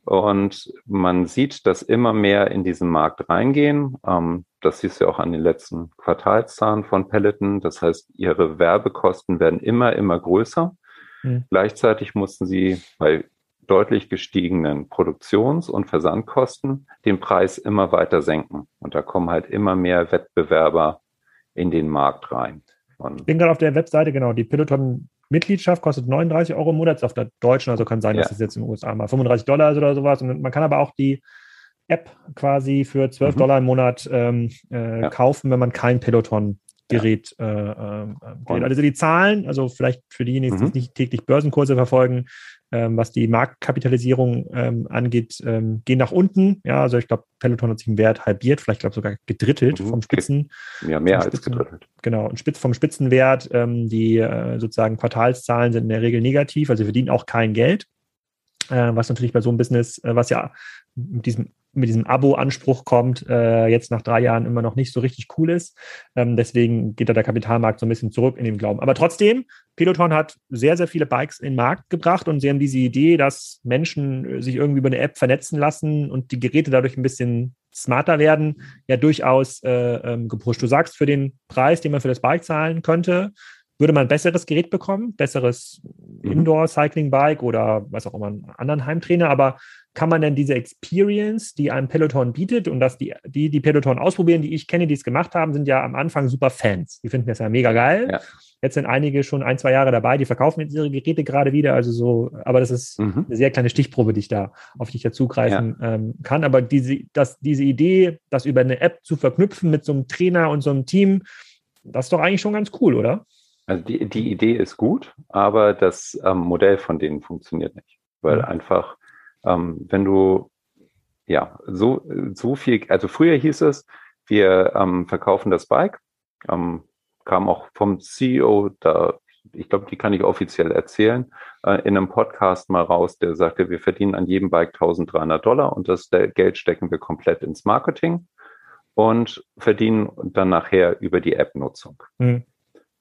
Und man sieht, dass immer mehr in diesen Markt reingehen. Ähm, das siehst du auch an den letzten Quartalszahlen von Peloton. Das heißt, ihre Werbekosten werden immer, immer größer. Mhm. Gleichzeitig mussten sie bei deutlich gestiegenen Produktions- und Versandkosten den Preis immer weiter senken. Und da kommen halt immer mehr Wettbewerber in den Markt rein. Und ich bin gerade auf der Webseite, genau, die Peloton Mitgliedschaft kostet 39 Euro im Monat, ist auf der deutschen, also kann sein, ja. dass es jetzt in den USA mal 35 Dollar ist oder sowas. Und man kann aber auch die App quasi für 12 mhm. Dollar im Monat ähm, äh, ja. kaufen, wenn man kein Peloton-Gerät ja. äh, äh, Also die Zahlen, also vielleicht für diejenigen, die mhm. nicht täglich Börsenkurse verfolgen, ähm, was die Marktkapitalisierung ähm, angeht, ähm, gehen nach unten. Ja, also ich glaube, Peloton hat sich im Wert halbiert, vielleicht glaube sogar gedrittelt mhm. vom Spitzen. Ja, mehr als Spitzen, gedrittelt. Genau, und Spitz, vom Spitzenwert, ähm, die äh, sozusagen Quartalszahlen sind in der Regel negativ, also verdienen auch kein Geld. Äh, was natürlich bei so einem Business, äh, was ja mit diesem mit diesem Abo-Anspruch kommt, äh, jetzt nach drei Jahren immer noch nicht so richtig cool ist. Ähm, deswegen geht da der Kapitalmarkt so ein bisschen zurück in dem Glauben. Aber trotzdem, Peloton hat sehr, sehr viele Bikes in den Markt gebracht und sie haben diese Idee, dass Menschen sich irgendwie über eine App vernetzen lassen und die Geräte dadurch ein bisschen smarter werden, ja durchaus äh, ähm, gepusht. Du sagst, für den Preis, den man für das Bike zahlen könnte, würde man ein besseres Gerät bekommen, besseres mhm. Indoor-Cycling-Bike oder was auch immer, einen anderen Heimtrainer, aber kann man denn diese Experience, die einem Peloton bietet und dass die, die, die Peloton ausprobieren, die ich kenne, die es gemacht haben, sind ja am Anfang super Fans. Die finden das ja mega geil. Ja. Jetzt sind einige schon ein, zwei Jahre dabei, die verkaufen jetzt ihre Geräte gerade wieder. Also so, aber das ist mhm. eine sehr kleine Stichprobe, die ich da, auf die ich da zugreifen ja. ähm, kann. Aber diese, dass diese Idee, das über eine App zu verknüpfen mit so einem Trainer und so einem Team, das ist doch eigentlich schon ganz cool, oder? Also die, die Idee ist gut, aber das ähm, Modell von denen funktioniert nicht. Weil mhm. einfach ähm, wenn du ja so, so viel, also früher hieß es, wir ähm, verkaufen das Bike, ähm, kam auch vom CEO, da, ich glaube, die kann ich offiziell erzählen, äh, in einem Podcast mal raus, der sagte, wir verdienen an jedem Bike 1300 Dollar und das Geld stecken wir komplett ins Marketing und verdienen dann nachher über die App-Nutzung. Mhm.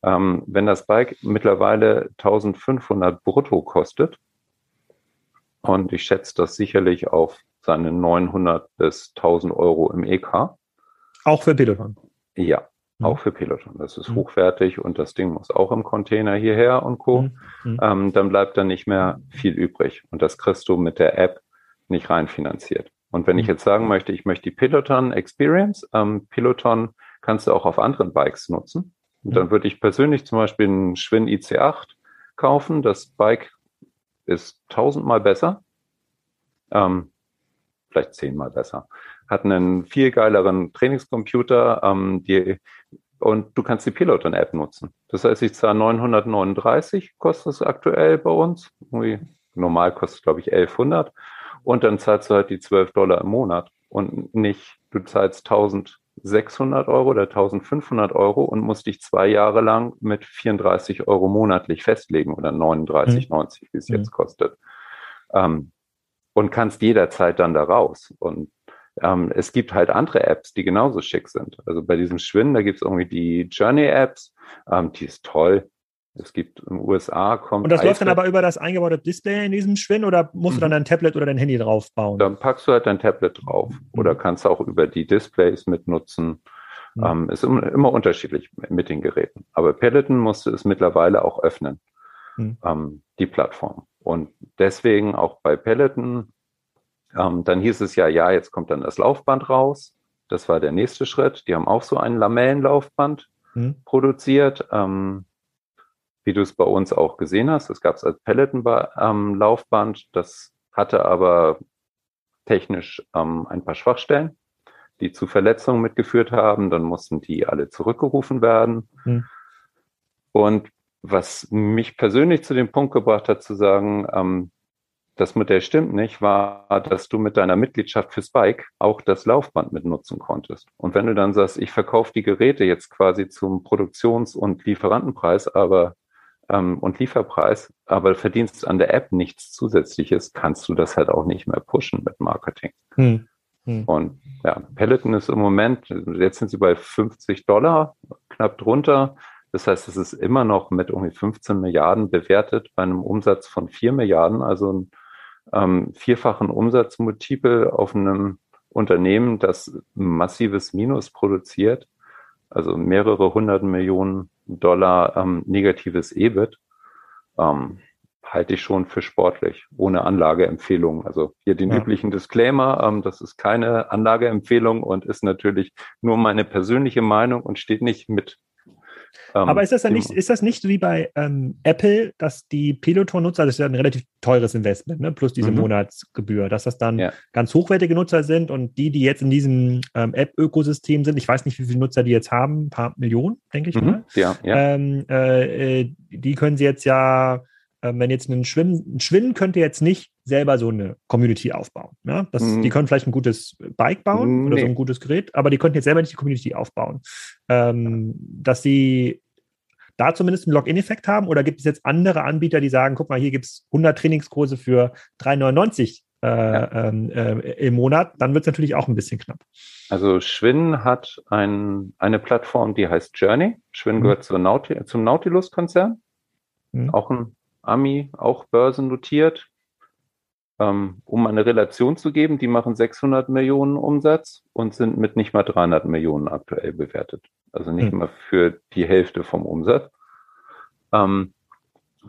Ähm, wenn das Bike mittlerweile 1500 brutto kostet, und ich schätze das sicherlich auf seine 900 bis 1000 Euro im EK. Auch für Peloton? Ja, mhm. auch für Peloton. Das ist mhm. hochwertig und das Ding muss auch im Container hierher und Co. Mhm. mhm. Ähm, dann bleibt da nicht mehr viel übrig. Und das kriegst du mit der App nicht rein finanziert. Und wenn ich mhm. jetzt sagen möchte, ich möchte die Peloton Experience, ähm, Peloton kannst du auch auf anderen Bikes nutzen. Und dann mhm. würde ich persönlich zum Beispiel einen Schwinn IC8 kaufen. Das Bike ist tausendmal besser, ähm, vielleicht zehnmal besser. Hat einen viel geileren Trainingscomputer, ähm, die, und du kannst die Peloton-App nutzen. Das heißt, ich zahle 939, kostet es aktuell bei uns. Irgendwie normal kostet es, glaube ich, 1100. Und dann zahlst du halt die 12 Dollar im Monat und nicht, du zahlst 1600 Euro oder 1500 Euro und musst dich zwei Jahre lang mit 34 Euro monatlich festlegen oder 39,90, mhm. wie es mhm. jetzt kostet. Ähm, und kannst jederzeit dann da raus. Und ähm, es gibt halt andere Apps, die genauso schick sind. Also bei diesem Schwinn, da gibt es irgendwie die Journey-Apps, ähm, die ist toll. Es gibt in den USA kommt. Und das läuft dann aber über das eingebaute Display in diesem Schwinn oder musst mhm. du dann mhm. dein Tablet oder dein Handy drauf bauen? Dann packst du halt dein Tablet drauf mhm. oder kannst auch über die Displays mitnutzen. Mhm. Ähm, ist immer, immer, unterschiedlich mit den Geräten. Aber Peloton musste es mittlerweile auch öffnen, mhm. ähm, die Plattform. Und deswegen auch bei Peloton, ähm, dann hieß es ja, ja, jetzt kommt dann das Laufband raus. Das war der nächste Schritt. Die haben auch so ein Lamellenlaufband mhm. produziert. Ähm, wie du es bei uns auch gesehen hast. Das gab es als Peloton-Laufband. Ähm, das hatte aber technisch ähm, ein paar Schwachstellen, die zu Verletzungen mitgeführt haben. Dann mussten die alle zurückgerufen werden. Hm. Und was mich persönlich zu dem Punkt gebracht hat, zu sagen, ähm, das Modell stimmt nicht, war, dass du mit deiner Mitgliedschaft für Spike auch das Laufband mitnutzen konntest. Und wenn du dann sagst, ich verkaufe die Geräte jetzt quasi zum Produktions- und Lieferantenpreis, aber ähm, und Lieferpreis, aber verdienst an der App nichts Zusätzliches, kannst du das halt auch nicht mehr pushen mit Marketing. Hm. Hm. Und ja, Peloton ist im Moment, jetzt sind sie bei 50 Dollar, knapp drunter. Das heißt, es ist immer noch mit irgendwie 15 Milliarden bewertet bei einem Umsatz von 4 Milliarden, also ein ähm, vierfachen Umsatzmultiple auf einem Unternehmen, das massives Minus produziert, also mehrere hundert Millionen Dollar ähm, negatives EBIT, ähm, halte ich schon für sportlich, ohne Anlageempfehlung. Also hier den ja. üblichen Disclaimer, ähm, das ist keine Anlageempfehlung und ist natürlich nur meine persönliche Meinung und steht nicht mit ähm, Aber ist das dann nicht, ist das nicht so wie bei ähm, Apple, dass die Peloton-Nutzer, das ist ja ein relativ teures Investment, ne? plus diese mhm. Monatsgebühr, dass das dann ja. ganz hochwertige Nutzer sind und die, die jetzt in diesem ähm, App-Ökosystem sind, ich weiß nicht, wie viele Nutzer die jetzt haben, ein paar Millionen, denke ich mhm. mal. Ja, ja. Ähm, äh, äh die können sie jetzt ja ähm, wenn jetzt ein Schwimmen, ein Schwimmen könnte jetzt nicht selber so eine Community aufbauen. Ja? Das, mm. Die können vielleicht ein gutes Bike bauen nee. oder so ein gutes Gerät, aber die könnten jetzt selber nicht die Community aufbauen. Ähm, dass sie da zumindest einen Login-Effekt haben oder gibt es jetzt andere Anbieter, die sagen, guck mal, hier gibt es 100 Trainingskurse für 3,99 äh, ja. ähm, äh, im Monat, dann wird es natürlich auch ein bisschen knapp. Also Schwinn hat ein, eine Plattform, die heißt Journey. Schwinn mhm. gehört Nauti zum Nautilus-Konzern. Mhm. Auch ein Ami, auch börsennotiert. Ähm, um eine Relation zu geben, die machen 600 Millionen Umsatz und sind mit nicht mal 300 Millionen aktuell bewertet. Also nicht hm. mal für die Hälfte vom Umsatz. Ähm,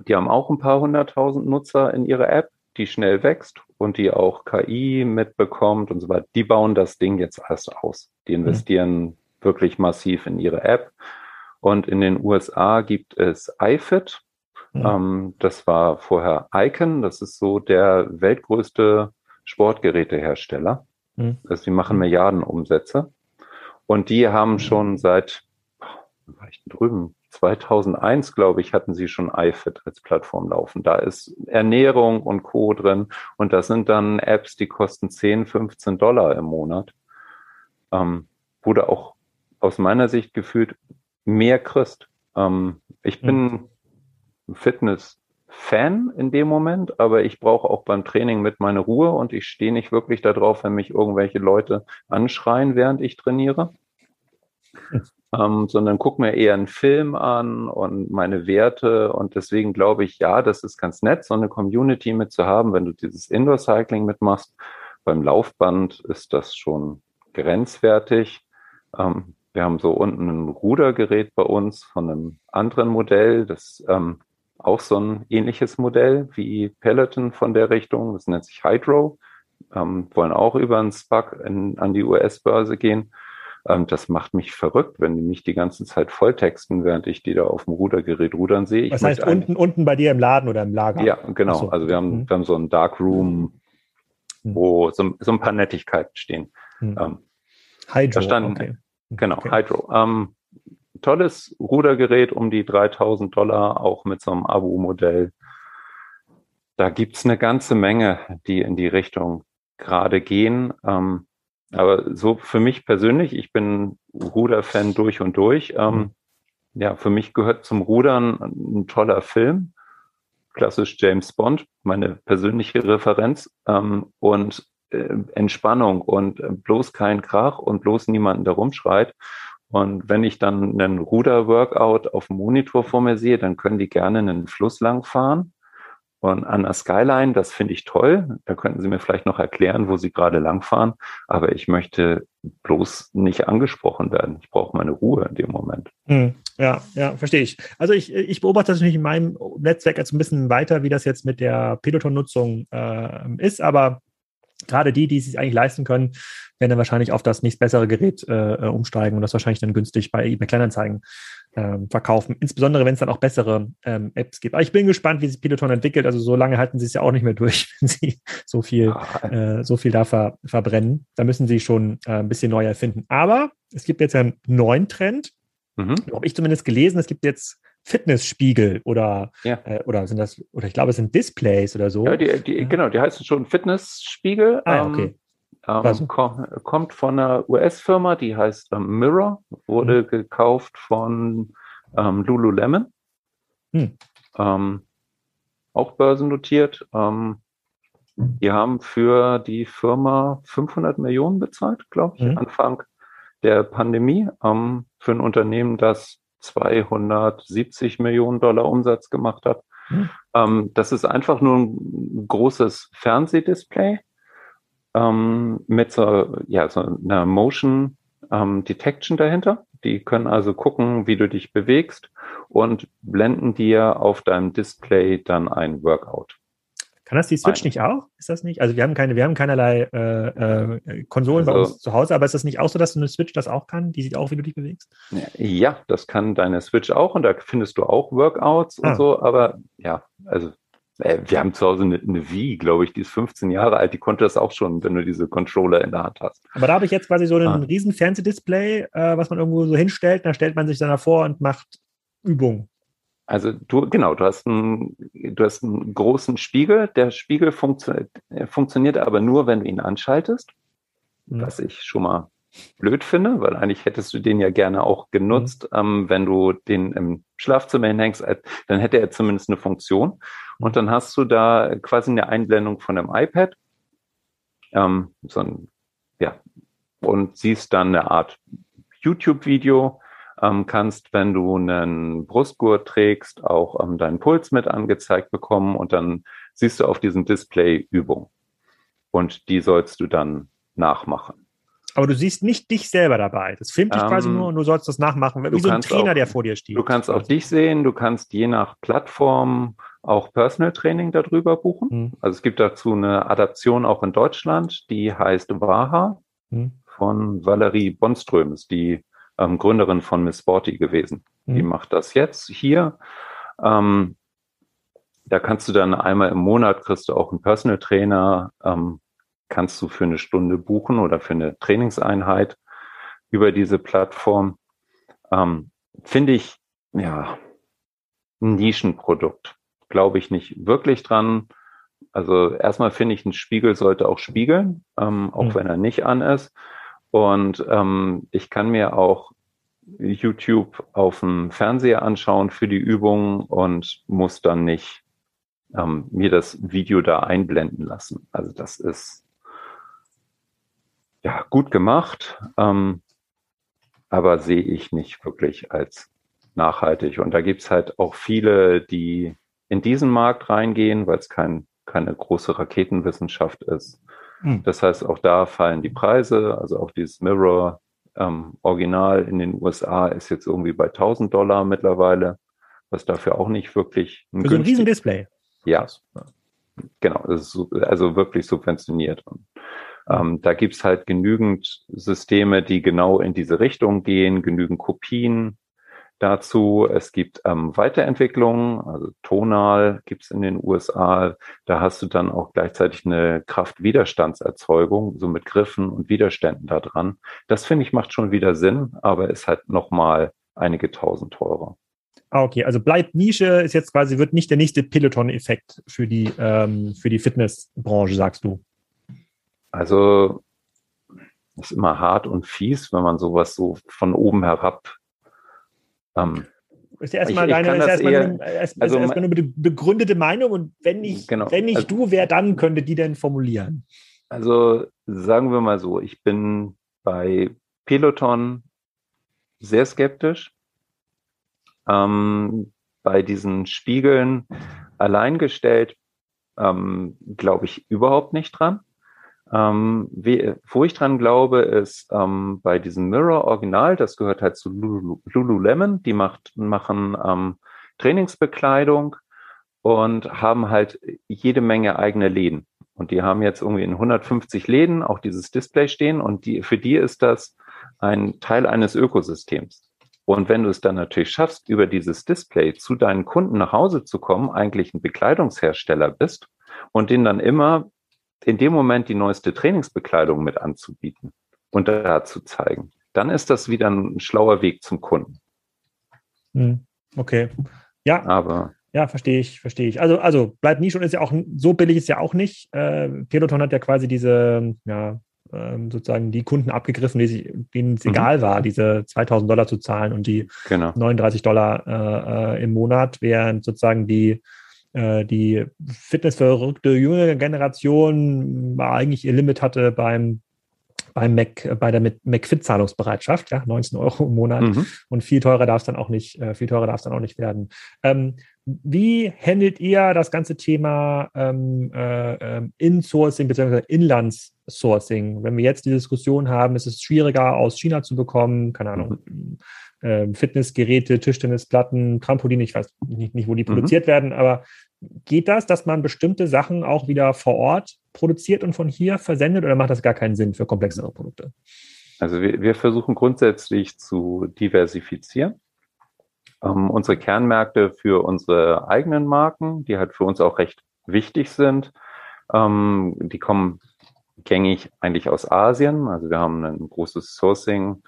die haben auch ein paar hunderttausend Nutzer in ihrer App, die schnell wächst und die auch KI mitbekommt und so weiter. Die bauen das Ding jetzt erst aus. Die hm. investieren hm. wirklich massiv in ihre App. Und in den USA gibt es iFit. Mhm. Ähm, das war vorher Icon, das ist so der weltgrößte Sportgerätehersteller. Mhm. Also die machen Milliarden Umsätze. Und die haben schon seit, war ich drüben, 2001, glaube ich, hatten sie schon iFit als Plattform laufen. Da ist Ernährung und Co. drin. Und das sind dann Apps, die kosten 10, 15 Dollar im Monat. Ähm, wurde auch aus meiner Sicht gefühlt mehr Christ. Ähm, ich bin mhm. Fitness-Fan in dem Moment, aber ich brauche auch beim Training mit meine Ruhe und ich stehe nicht wirklich darauf, wenn mich irgendwelche Leute anschreien, während ich trainiere. Ähm, sondern gucke mir eher einen Film an und meine Werte. Und deswegen glaube ich, ja, das ist ganz nett, so eine Community mit zu haben, wenn du dieses Indoor-Cycling mitmachst. Beim Laufband ist das schon grenzwertig. Ähm, wir haben so unten ein Rudergerät bei uns von einem anderen Modell, das ähm, auch so ein ähnliches Modell wie Peloton von der Richtung. Das nennt sich Hydro. Ähm, wollen auch über einen SPAC in, an die US-Börse gehen. Ähm, das macht mich verrückt, wenn die mich die ganze Zeit volltexten, während ich die da auf dem Rudergerät rudern sehe. Ich das heißt, unten, unten bei dir im Laden oder im Lager? Ja, genau. So. Also wir haben, mhm. wir haben so ein Darkroom, mhm. wo so, so, ein paar Nettigkeiten stehen. Mhm. Ähm, Hydro, standen, okay. Genau, okay. Hydro. Ähm, tolles Rudergerät um die 3000 Dollar, auch mit so einem Abo-Modell. Da gibt's eine ganze Menge, die in die Richtung gerade gehen. Ähm, aber so für mich persönlich, ich bin Ruder-Fan durch und durch. Ähm, ja, für mich gehört zum Rudern ein toller Film, klassisch James Bond, meine persönliche Referenz ähm, und äh, Entspannung und äh, bloß kein Krach und bloß niemanden, der rumschreit. Und wenn ich dann einen Ruder-Workout auf dem Monitor vor mir sehe, dann können die gerne einen Fluss lang fahren und an der Skyline, das finde ich toll. Da könnten Sie mir vielleicht noch erklären, wo Sie gerade langfahren. Aber ich möchte bloß nicht angesprochen werden. Ich brauche meine Ruhe in dem Moment. Hm, ja, ja, verstehe ich. Also ich, ich beobachte das natürlich in meinem Netzwerk jetzt ein bisschen weiter, wie das jetzt mit der Peloton-Nutzung äh, ist. Aber gerade die, die es sich eigentlich leisten können, werden dann wahrscheinlich auf das nächst bessere Gerät äh, äh, umsteigen und das wahrscheinlich dann günstig bei eBay Kleinanzeigen ähm, verkaufen. Insbesondere, wenn es dann auch bessere ähm, Apps gibt. Aber ich bin gespannt, wie sich Peloton entwickelt. Also so lange halten sie es ja auch nicht mehr durch, wenn sie so viel, ah. äh, so viel da ver verbrennen. Da müssen sie schon äh, ein bisschen neu erfinden. Aber es gibt jetzt einen neuen Trend. Mhm. Habe ich zumindest gelesen. Es gibt jetzt Fitnessspiegel oder, ja. äh, oder sind das, oder ich glaube, es sind Displays oder so. Ja, die, die, ja. genau, die heißen schon Fitnessspiegel. Ah, okay. Ähm, ähm, kom kommt von einer US-Firma, die heißt ähm, Mirror, wurde mhm. gekauft von ähm, Lululemon. Mhm. auch börsennotiert. Ähm, die haben für die Firma 500 Millionen bezahlt, glaube ich, mhm. Anfang der Pandemie, ähm, für ein Unternehmen, das 270 Millionen Dollar Umsatz gemacht hat. Mhm. Ähm, das ist einfach nur ein großes Fernsehdisplay ähm, mit so, ja, so einer Motion ähm, Detection dahinter. Die können also gucken, wie du dich bewegst und blenden dir auf deinem Display dann ein Workout. Kann das die Switch Nein. nicht auch? Ist das nicht? Also wir haben keine, wir haben keinerlei äh, äh, Konsolen also, bei uns zu Hause, aber ist das nicht auch so, dass eine Switch das auch kann? Die sieht auch, wie du dich bewegst? Ja, das kann deine Switch auch und da findest du auch Workouts ah. und so, aber ja, also äh, wir haben zu Hause eine, eine Wii, glaube ich, die ist 15 Jahre alt, die konnte das auch schon, wenn du diese Controller in der Hand hast. Aber da habe ich jetzt quasi so ein ah. riesen Fernsehdisplay, äh, was man irgendwo so hinstellt, da stellt man sich dann davor und macht Übungen. Also du, genau, du hast einen, du hast einen großen Spiegel. Der Spiegel funktio funktioniert aber nur, wenn du ihn anschaltest, mhm. was ich schon mal blöd finde, weil eigentlich hättest du den ja gerne auch genutzt, mhm. ähm, wenn du den im Schlafzimmer hinhängst, dann hätte er zumindest eine Funktion. Und mhm. dann hast du da quasi eine Einblendung von einem iPad, ähm, so ein, ja, und siehst dann eine Art YouTube-Video ähm, kannst, wenn du einen Brustgurt trägst, auch ähm, deinen Puls mit angezeigt bekommen und dann siehst du auf diesem Display Übung. Und die sollst du dann nachmachen. Aber du siehst nicht dich selber dabei. Das filmt dich ähm, quasi nur und du sollst das nachmachen, wie so ein Trainer, auch, der vor dir steht. Du kannst auch dich sehen, du kannst je nach Plattform auch Personal Training darüber buchen. Hm. Also es gibt dazu eine Adaption auch in Deutschland, die heißt Waha hm. von Valerie Bonström, ist die ähm, Gründerin von Miss Sporty gewesen. Mhm. Die macht das jetzt hier. Ähm, da kannst du dann einmal im Monat kriegst du auch einen Personal Trainer, ähm, kannst du für eine Stunde buchen oder für eine Trainingseinheit über diese Plattform. Ähm, Finde ich, ja, ein Nischenprodukt. Glaube ich nicht wirklich dran. Also erstmal finde ich, ein Spiegel sollte auch spiegeln, ähm, auch mhm. wenn er nicht an ist. Und ähm, ich kann mir auch YouTube auf dem Fernseher anschauen für die Übung und muss dann nicht ähm, mir das Video da einblenden lassen. Also das ist ja gut gemacht, ähm, aber sehe ich nicht wirklich als nachhaltig. Und da gibt's halt auch viele, die in diesen Markt reingehen, weil es kein, keine große Raketenwissenschaft ist hm. Das heißt, auch da fallen die Preise, also auch dieses Mirror ähm, Original in den USA ist jetzt irgendwie bei 1000 Dollar mittlerweile, was dafür auch nicht wirklich ein, Für so ein Riesendisplay. Ja, genau, also wirklich subventioniert. Und, Ähm, da gibt's halt genügend Systeme, die genau in diese Richtung gehen, genügend Kopien dazu. Es gibt ähm, Weiterentwicklungen, also Tonal gibt's in den USA. Da hast du dann auch gleichzeitig eine Kraftwiderstandserzeugung, so mit Griffen und Widerständen da dran. Das finde ich macht schon wieder Sinn, aber ist halt nochmal einige tausend teurer. Ah, okay. Also bleibt Nische ist jetzt quasi, wird nicht der nächste Peloton-Effekt für die, ähm, für die Fitnessbranche, sagst du? Also ist immer hart und fies, wenn man sowas so von oben herab ähm, ist ja erstmal deine, ist erstmal, eher, eine, erst, also erstmal eine begründete Meinung und wenn nicht, genau, wenn nicht also, du, wer dann könnte die denn formulieren? Also sagen wir mal so, ich bin bei Peloton sehr skeptisch. Ähm, bei diesen Spiegeln alleingestellt ähm, glaube ich überhaupt nicht dran. Ähm, wie, wo ich dran glaube, ist ähm, bei diesem Mirror Original, das gehört halt zu Lulu, Lululemon, die macht, machen ähm, Trainingsbekleidung und haben halt jede Menge eigene Läden. Und die haben jetzt irgendwie in 150 Läden auch dieses Display stehen und die, für die ist das ein Teil eines Ökosystems. Und wenn du es dann natürlich schaffst, über dieses Display zu deinen Kunden nach Hause zu kommen, eigentlich ein Bekleidungshersteller bist und den dann immer in dem Moment die neueste Trainingsbekleidung mit anzubieten und da zu zeigen, dann ist das wieder ein schlauer Weg zum Kunden. Hm, okay. Ja. Aber. Ja, verstehe ich, verstehe ich. Also, also bleibt nie schon, ist ja auch so billig ist ja auch nicht. Äh, Peloton hat ja quasi diese, ja, ähm, sozusagen die Kunden abgegriffen, die sich, denen es mhm. egal war, diese 2000 Dollar zu zahlen und die genau. 39 Dollar äh, äh, im Monat, während sozusagen die äh, die fitnessverrückte jüngere Generation eigentlich ihr Limit hatte beim beim Mac, bei der McFit-Zahlungsbereitschaft, ja, 19 Euro im Monat mhm. und viel teurer darf es dann auch nicht, äh, viel teurer darf es dann auch nicht werden. Ähm, wie handelt ihr das ganze Thema ähm, äh, ähm, Insourcing bzw. Inlandssourcing? Wenn wir jetzt die Diskussion haben, ist es schwieriger aus China zu bekommen, keine Ahnung, mhm. Äh, Fitnessgeräte, Tischtennisplatten, Trampoline, ich weiß nicht, nicht wo die mhm. produziert werden, aber geht das, dass man bestimmte Sachen auch wieder vor Ort produziert und von hier versendet oder macht das gar keinen Sinn für komplexere Produkte? Also wir, wir versuchen grundsätzlich zu diversifizieren. Ähm, unsere Kernmärkte für unsere eigenen Marken, die halt für uns auch recht wichtig sind, ähm, die kommen gängig eigentlich aus Asien. Also wir haben ein großes Sourcing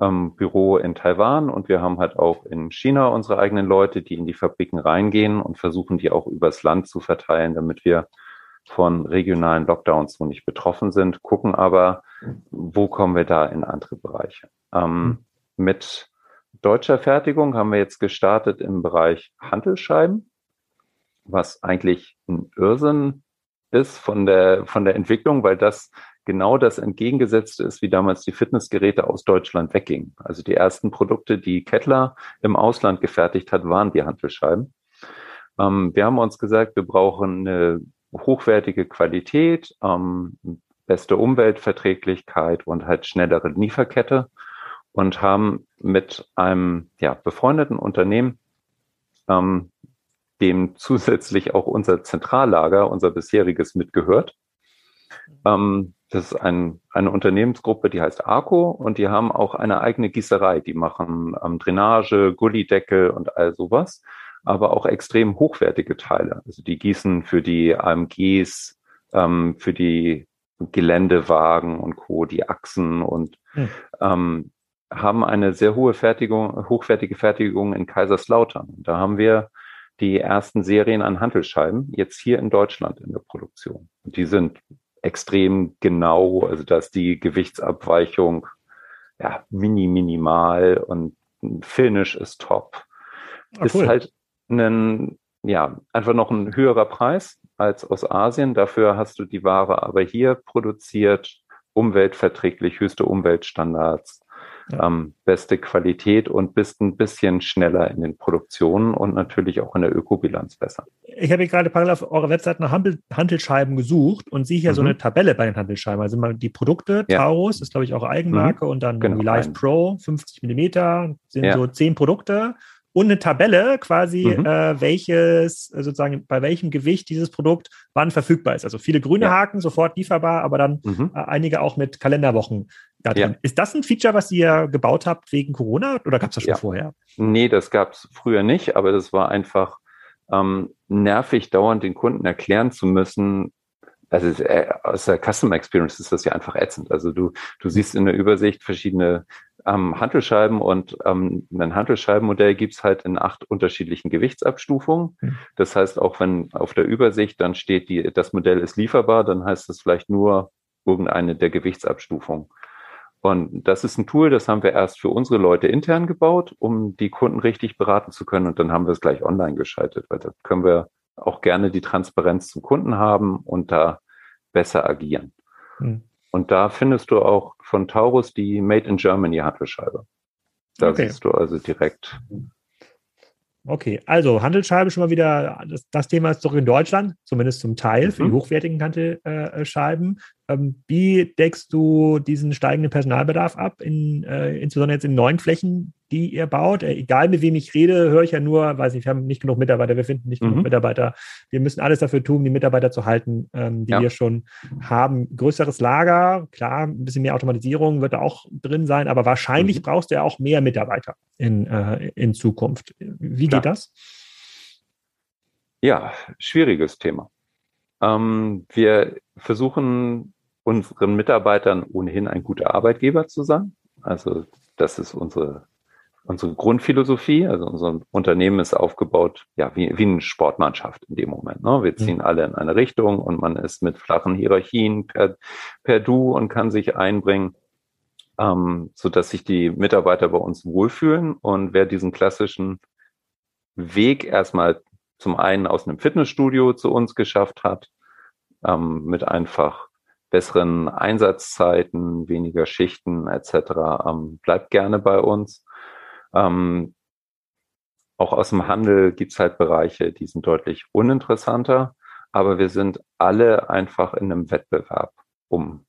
ähm, Büro in Taiwan und wir haben halt auch in China unsere eigenen Leute, die in die Fabriken reingehen und versuchen, die auch übers Land zu verteilen, damit wir von regionalen Lockdowns so nicht betroffen sind, gucken aber, wo kommen wir da in andere Bereiche. Ähm, mhm. Mit deutscher Fertigung haben wir jetzt gestartet im Bereich Handelsscheiben, was eigentlich ein Irrsinn ist von der, von der Entwicklung, weil das genau das entgegengesetzte ist, wie damals die Fitnessgeräte aus Deutschland weggingen. Also die ersten Produkte, die Kettler im Ausland gefertigt hat, waren die Handelscheiben. Ähm, wir haben uns gesagt, wir brauchen eine hochwertige Qualität, ähm, beste Umweltverträglichkeit und halt schnellere Lieferkette und haben mit einem ja, befreundeten Unternehmen, ähm, dem zusätzlich auch unser Zentrallager, unser bisheriges mitgehört, ähm, das ist ein, eine Unternehmensgruppe, die heißt ARCO und die haben auch eine eigene Gießerei. Die machen ähm, Drainage, Gullideckel und all sowas, aber auch extrem hochwertige Teile. Also die gießen für die AMGs, ähm, für die Geländewagen und Co., die Achsen und hm. ähm, haben eine sehr hohe Fertigung, hochwertige Fertigung in Kaiserslautern. Da haben wir die ersten Serien an Handelscheiben jetzt hier in Deutschland in der Produktion. Und die sind extrem genau, also dass die Gewichtsabweichung ja mini minimal und Finish ist top. Ah, ist halt ein, ja, einfach noch ein höherer Preis als aus Asien. Dafür hast du die Ware aber hier produziert, umweltverträglich, höchste Umweltstandards ähm, beste Qualität und bist ein bisschen schneller in den Produktionen und natürlich auch in der Ökobilanz besser. Ich habe gerade parallel auf eurer Website nach Handelsscheiben gesucht und sehe hier mhm. so eine Tabelle bei den Handelsscheiben. Also mal die Produkte, ja. Taurus, ist glaube ich auch Eigenmarke mhm. und dann genau. Live Pro, 50 Millimeter, sind ja. so zehn Produkte und eine Tabelle quasi, mhm. äh, welches sozusagen bei welchem Gewicht dieses Produkt wann verfügbar ist. Also viele grüne ja. Haken, sofort lieferbar, aber dann mhm. äh, einige auch mit Kalenderwochen. Ja. Ist das ein Feature, was ihr gebaut habt wegen Corona oder gab es das schon ja. vorher? Nee, das gab es früher nicht, aber das war einfach ähm, nervig, dauernd den Kunden erklären zu müssen, also äh, aus der Custom Experience ist das ja einfach ätzend. Also du, du siehst in der Übersicht verschiedene ähm, Handelscheiben und ähm, ein Handelscheibenmodell gibt's halt in acht unterschiedlichen Gewichtsabstufungen. Mhm. Das heißt, auch wenn auf der Übersicht dann steht, die, das Modell ist lieferbar, dann heißt das vielleicht nur irgendeine der Gewichtsabstufungen. Und das ist ein Tool, das haben wir erst für unsere Leute intern gebaut, um die Kunden richtig beraten zu können. Und dann haben wir es gleich online geschaltet, weil da können wir auch gerne die Transparenz zum Kunden haben und da besser agieren. Mhm. Und da findest du auch von Taurus die Made in Germany Handelsscheibe. Da okay. siehst du also direkt. Okay, also Handelsscheibe schon mal wieder, das, das, Thema ist doch in Deutschland, zumindest zum Teil, für die mhm. hochwertigen Handelscheiben. Ähm, wie deckst du diesen steigenden Personalbedarf ab, in, äh, insbesondere jetzt in neuen Flächen, die ihr baut? Äh, egal mit wem ich rede, höre ich ja nur, weiß nicht, wir haben nicht genug Mitarbeiter, wir finden nicht mhm. genug Mitarbeiter. Wir müssen alles dafür tun, die Mitarbeiter zu halten, ähm, die ja. wir schon haben. Größeres Lager, klar, ein bisschen mehr Automatisierung wird da auch drin sein, aber wahrscheinlich mhm. brauchst du ja auch mehr Mitarbeiter in, äh, in Zukunft. Wie klar. geht das? Ja, schwieriges Thema. Ähm, wir versuchen unseren Mitarbeitern ohnehin ein guter Arbeitgeber zu sein. Also das ist unsere, unsere Grundphilosophie. Also unser Unternehmen ist aufgebaut, ja, wie, wie eine Sportmannschaft in dem Moment. Ne? Wir ziehen mhm. alle in eine Richtung und man ist mit flachen Hierarchien per, per Du und kann sich einbringen, ähm, so dass sich die Mitarbeiter bei uns wohlfühlen. Und wer diesen klassischen Weg erstmal zum einen aus einem Fitnessstudio zu uns geschafft hat, ähm, mit einfach besseren Einsatzzeiten, weniger Schichten etc. Ähm, bleibt gerne bei uns. Ähm, auch aus dem Handel gibt's halt Bereiche, die sind deutlich uninteressanter, aber wir sind alle einfach in einem Wettbewerb um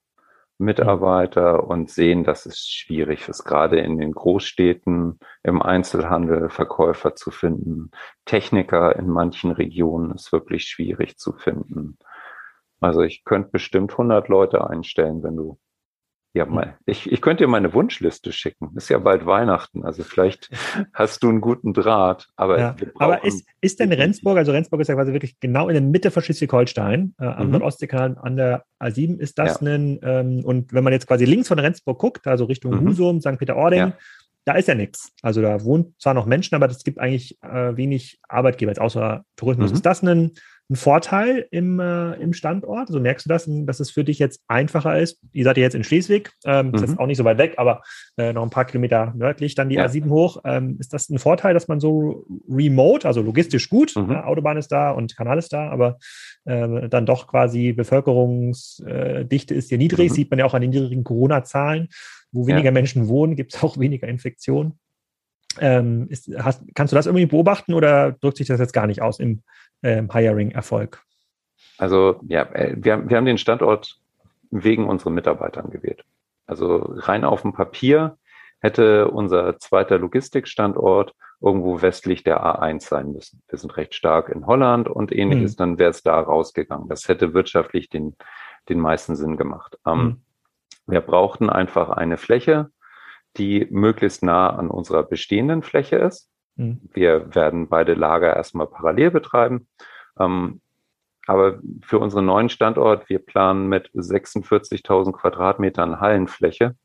Mitarbeiter und sehen, dass es schwierig ist, gerade in den Großstädten im Einzelhandel Verkäufer zu finden. Techniker in manchen Regionen ist wirklich schwierig zu finden. Also ich könnte bestimmt 100 Leute einstellen, wenn du ja, mal, ich, ich könnte dir meine Wunschliste schicken. Ist ja bald Weihnachten, also vielleicht hast du einen guten Draht. Aber, ja. aber ist, ist denn Rendsburg, also Rendsburg ist ja quasi wirklich genau in der Mitte von Schleswig-Holstein, äh, am mhm. Nordostseekanal an der A7 ist das ja. ein, ähm, und wenn man jetzt quasi links von Rendsburg guckt, also Richtung mhm. Husum, St. Peter-Ording, ja. da ist ja nichts. Also da wohnen zwar noch Menschen, aber es gibt eigentlich äh, wenig Arbeitgeber, jetzt außer Tourismus. Mhm. Ist das ein ein Vorteil im, äh, im Standort? Also merkst du das, dass es für dich jetzt einfacher ist? Ihr seid ja jetzt in Schleswig, ähm, mhm. ist jetzt auch nicht so weit weg, aber äh, noch ein paar Kilometer nördlich, dann die ja. A7 hoch. Ähm, ist das ein Vorteil, dass man so remote, also logistisch gut, mhm. äh, Autobahn ist da und Kanal ist da, aber äh, dann doch quasi Bevölkerungsdichte ist hier niedrig, mhm. sieht man ja auch an den niedrigen Corona-Zahlen. Wo weniger ja. Menschen wohnen, gibt es auch weniger Infektionen. Ähm, ist, hast, kannst du das irgendwie beobachten oder drückt sich das jetzt gar nicht aus im ähm, Hiring-Erfolg? Also ja, äh, wir, wir haben den Standort wegen unseren Mitarbeitern gewählt. Also rein auf dem Papier hätte unser zweiter Logistikstandort irgendwo westlich der A1 sein müssen. Wir sind recht stark in Holland und ähnliches, mhm. dann wäre es da rausgegangen. Das hätte wirtschaftlich den, den meisten Sinn gemacht. Ähm, mhm. Wir brauchten einfach eine Fläche, die möglichst nah an unserer bestehenden Fläche ist. Mhm. Wir werden beide Lager erstmal parallel betreiben. Ähm, aber für unseren neuen Standort, wir planen mit 46.000 Quadratmetern Hallenfläche,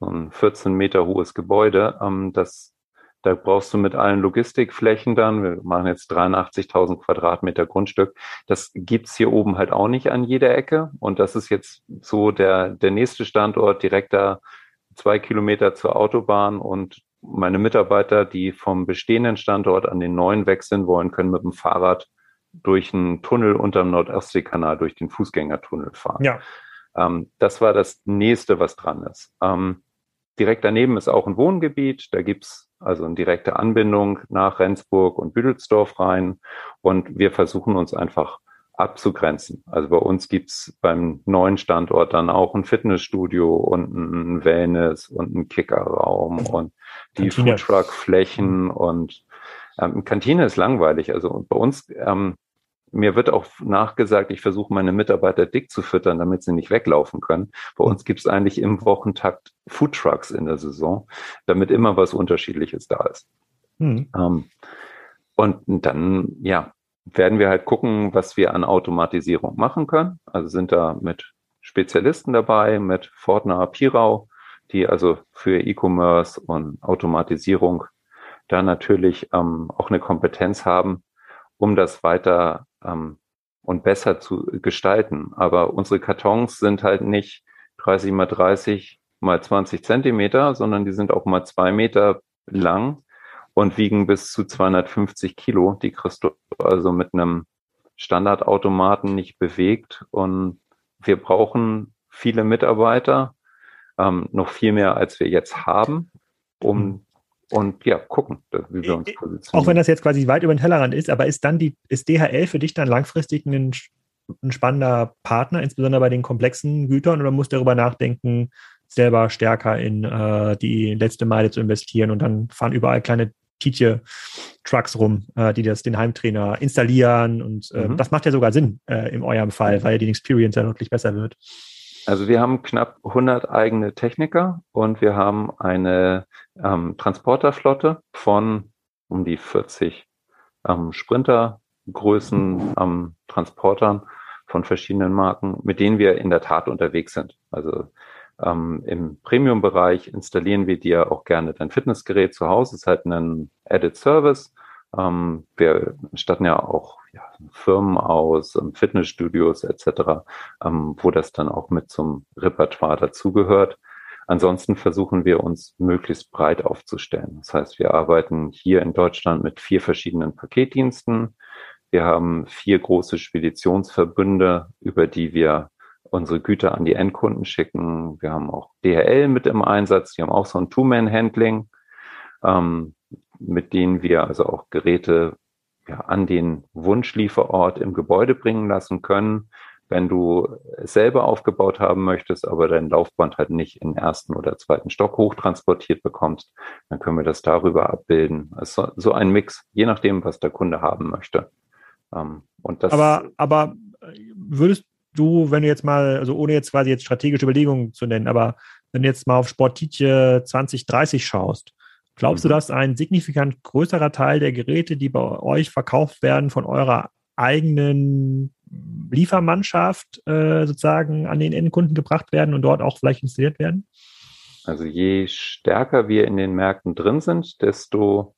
so ein 14 Meter hohes Gebäude. Ähm, das, da brauchst du mit allen Logistikflächen dann, wir machen jetzt 83.000 Quadratmeter Grundstück. Das gibt's hier oben halt auch nicht an jeder Ecke. Und das ist jetzt so der, der nächste Standort direkt da zwei Kilometer zur Autobahn und meine Mitarbeiter, die vom bestehenden Standort an den neuen wechseln wollen, können mit dem Fahrrad durch einen Tunnel unterm Nordostseekanal, durch den Fußgängertunnel fahren. Ja. Ähm, das war das nächste, was dran ist. Ähm, direkt daneben ist auch ein Wohngebiet. Da gibt's also eine direkte Anbindung nach Rendsburg und Büdelsdorf rein. Und wir versuchen uns einfach abzugrenzen. Also bei uns gibt's beim neuen Standort dann auch ein Fitnessstudio und ein Wellness und ein Kickerraum und die Foodtruck-Flächen und Ähm, Kantine ist langweilig. Also bei uns, ähm, mir wird auch nachgesagt, ich versuche meine Mitarbeiter dick zu füttern, damit sie nicht weglaufen können. Bei uns gibt es eigentlich im Wochentakt Foodtrucks in der Saison, damit immer was Unterschiedliches da ist. Hm. Ähm, und dann, ja, werden wir halt gucken, was wir an Automatisierung machen können. Also sind da mit Spezialisten dabei, mit Fortner Pirau, die also für E-Commerce und Automatisierung da natürlich ähm, auch eine Kompetenz haben, um das weiter ähm, und besser zu gestalten. Aber unsere Kartons sind halt nicht 30 mal 30 mal 20 Zentimeter, sondern die sind auch mal zwei Meter lang und wiegen bis zu 250 Kilo. Die kriegst du also mit einem Standardautomaten nicht bewegt. Und wir brauchen viele Mitarbeiter, ähm, noch viel mehr, als wir jetzt haben, um hm. und ja, gucken, wie wir uns positionieren. Auch wenn das jetzt quasi weit über den Tellerrand ist, aber ist dann die, ist DHL für dich dann langfristig ein, ein spannender Partner, insbesondere bei den komplexen Gütern, oder musst du darüber nachdenken, selber stärker in äh, die letzte Meile zu investieren und dann fahren überall kleine Tietje-Trucks rum, äh, die das den Heimtrainer installieren. Und äh, mhm. das macht ja sogar Sinn äh, in eurem Fall, weil die Experience ja deutlich besser wird. Also wir haben knapp 100 eigene Techniker und wir haben eine ähm, Transporterflotte von um die 40 ähm, Sprintergrößen ähm, Transportern von verschiedenen Marken, mit denen wir in der Tat unterwegs sind. Also ähm, Im Premium-Bereich installieren wir dir auch gerne dein Fitnessgerät zu Hause. Es ist halt ein Added Service. Ähm, wir statten ja auch ja, Firmen aus, ähm, Fitnessstudios etc., ähm, wo das dann auch mit zum Repertoire dazugehört. Ansonsten versuchen wir uns möglichst breit aufzustellen. Das heißt, wir arbeiten hier in Deutschland mit vier verschiedenen Paketdiensten. Wir haben vier große Speditionsverbünde, über die wir unsere Güter an die Endkunden schicken. Wir haben auch DHL mit im Einsatz. Die haben auch so ein Two-Man-Handling, ähm, mit denen wir also auch Geräte ja, an den Wunschlieferort im Gebäude bringen lassen können. Wenn du es selber aufgebaut haben möchtest, aber dein Laufband halt nicht in ersten oder zweiten Stock hochtransportiert bekommst, dann können wir das darüber abbilden. Also so ein Mix, je nachdem, was der Kunde haben möchte. Ähm, und das aber, aber würdest du, wenn du jetzt mal, also ohne jetzt quasi jetzt strategische Überlegungen zu nennen, aber wenn du jetzt mal auf Sportitje 2030 schaust, glaubst mhm. du, dass ein signifikant größerer Teil der Geräte, die bei euch verkauft werden, von eurer eigenen Liefermannschaft äh, sozusagen an den Endkunden gebracht werden und dort auch vielleicht installiert werden? Also je stärker wir in den Märkten drin sind, desto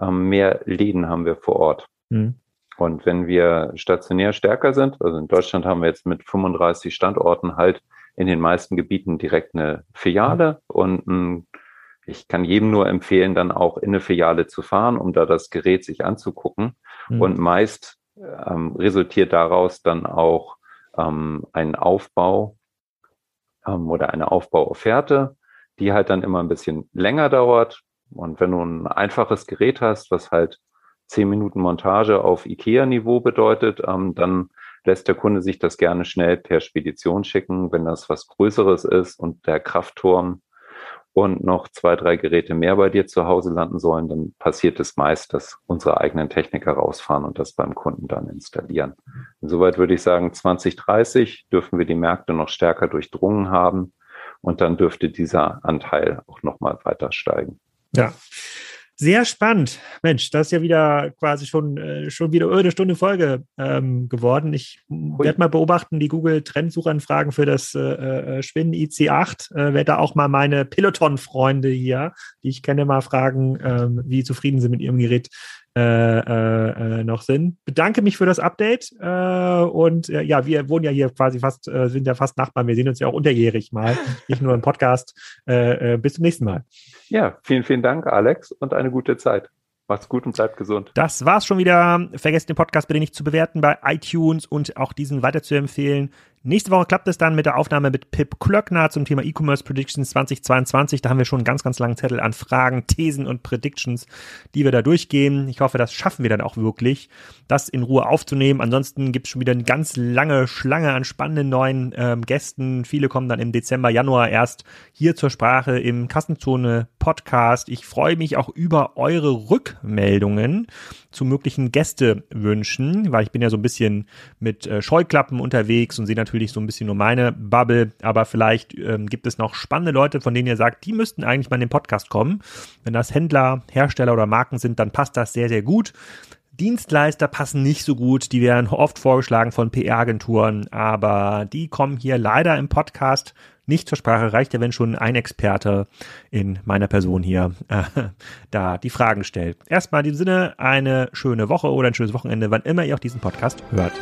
ähm, mehr Läden haben wir vor Ort. Mhm. Und wenn wir stationär stärker sind, also in Deutschland haben wir jetzt mit 35 Standorten halt in den meisten Gebieten direkt eine Filiale und ein, ich kann jedem nur empfehlen, dann auch in eine Filiale zu fahren, um da das Gerät sich anzugucken. Mhm. Und meist ähm, resultiert daraus dann auch ähm, ein Aufbau ähm, oder eine Aufbauofferte, die halt dann immer ein bisschen länger dauert. Und wenn du ein einfaches Gerät hast, was halt zehn Minuten Montage auf IKEA-Niveau bedeutet, ähm, dann lässt der Kunde sich das gerne schnell per Spedition schicken. Wenn das was Größeres ist und der Kraftturm und noch zwei, drei Geräte mehr bei dir zu Hause landen sollen, dann passiert es meist, dass unsere eigenen Techniker rausfahren und das beim Kunden dann installieren. Insoweit würde ich sagen, 2030 dürfen wir die Märkte noch stärker durchdrungen haben und dann dürfte dieser Anteil auch nochmal weiter steigen. Ja. Sehr spannend. Mensch, das ist ja wieder quasi schon, äh, schon wieder eine Stunde Folge ähm, geworden. Ich werde mal beobachten, die Google-Trendsuchanfragen für das äh, äh, Schwinn IC8. Äh, werde da auch mal meine Peloton-Freunde hier, die ich kenne, mal fragen, ähm, wie zufrieden sie mit ihrem Gerät äh, äh, äh, noch sind. Bedanke mich für das Update äh, und äh, ja, wir wohnen ja hier quasi fast, äh, sind ja fast Nachbarn. Wir sehen uns ja auch unterjährig mal, nicht nur im Podcast. Bis zum nächsten Mal. Ja, vielen, vielen Dank, Alex, und eine gute Zeit. Macht's gut und bleibt gesund. Das war's schon wieder. Vergesst den Podcast bitte nicht zu bewerten bei iTunes und auch diesen weiter zu empfehlen. Nächste Woche klappt es dann mit der Aufnahme mit Pip Klöckner zum Thema E-Commerce Predictions 2022. Da haben wir schon einen ganz, ganz langen Zettel an Fragen, Thesen und Predictions, die wir da durchgehen. Ich hoffe, das schaffen wir dann auch wirklich, das in Ruhe aufzunehmen. Ansonsten gibt es schon wieder eine ganz lange Schlange an spannenden neuen ähm, Gästen. Viele kommen dann im Dezember, Januar erst hier zur Sprache im Kassenzone Podcast. Ich freue mich auch über eure Rückmeldungen zu möglichen Gästewünschen, weil ich bin ja so ein bisschen mit äh, Scheuklappen unterwegs und sehe natürlich so ein bisschen nur meine Bubble, aber vielleicht ähm, gibt es noch spannende Leute, von denen ihr sagt, die müssten eigentlich mal in den Podcast kommen. Wenn das Händler, Hersteller oder Marken sind, dann passt das sehr, sehr gut. Dienstleister passen nicht so gut, die werden oft vorgeschlagen von PR-Agenturen, aber die kommen hier leider im Podcast nicht zur Sprache. Reicht ja, wenn schon ein Experte in meiner Person hier äh, da die Fragen stellt. Erstmal in diesem Sinne eine schöne Woche oder ein schönes Wochenende, wann immer ihr auch diesen Podcast hört.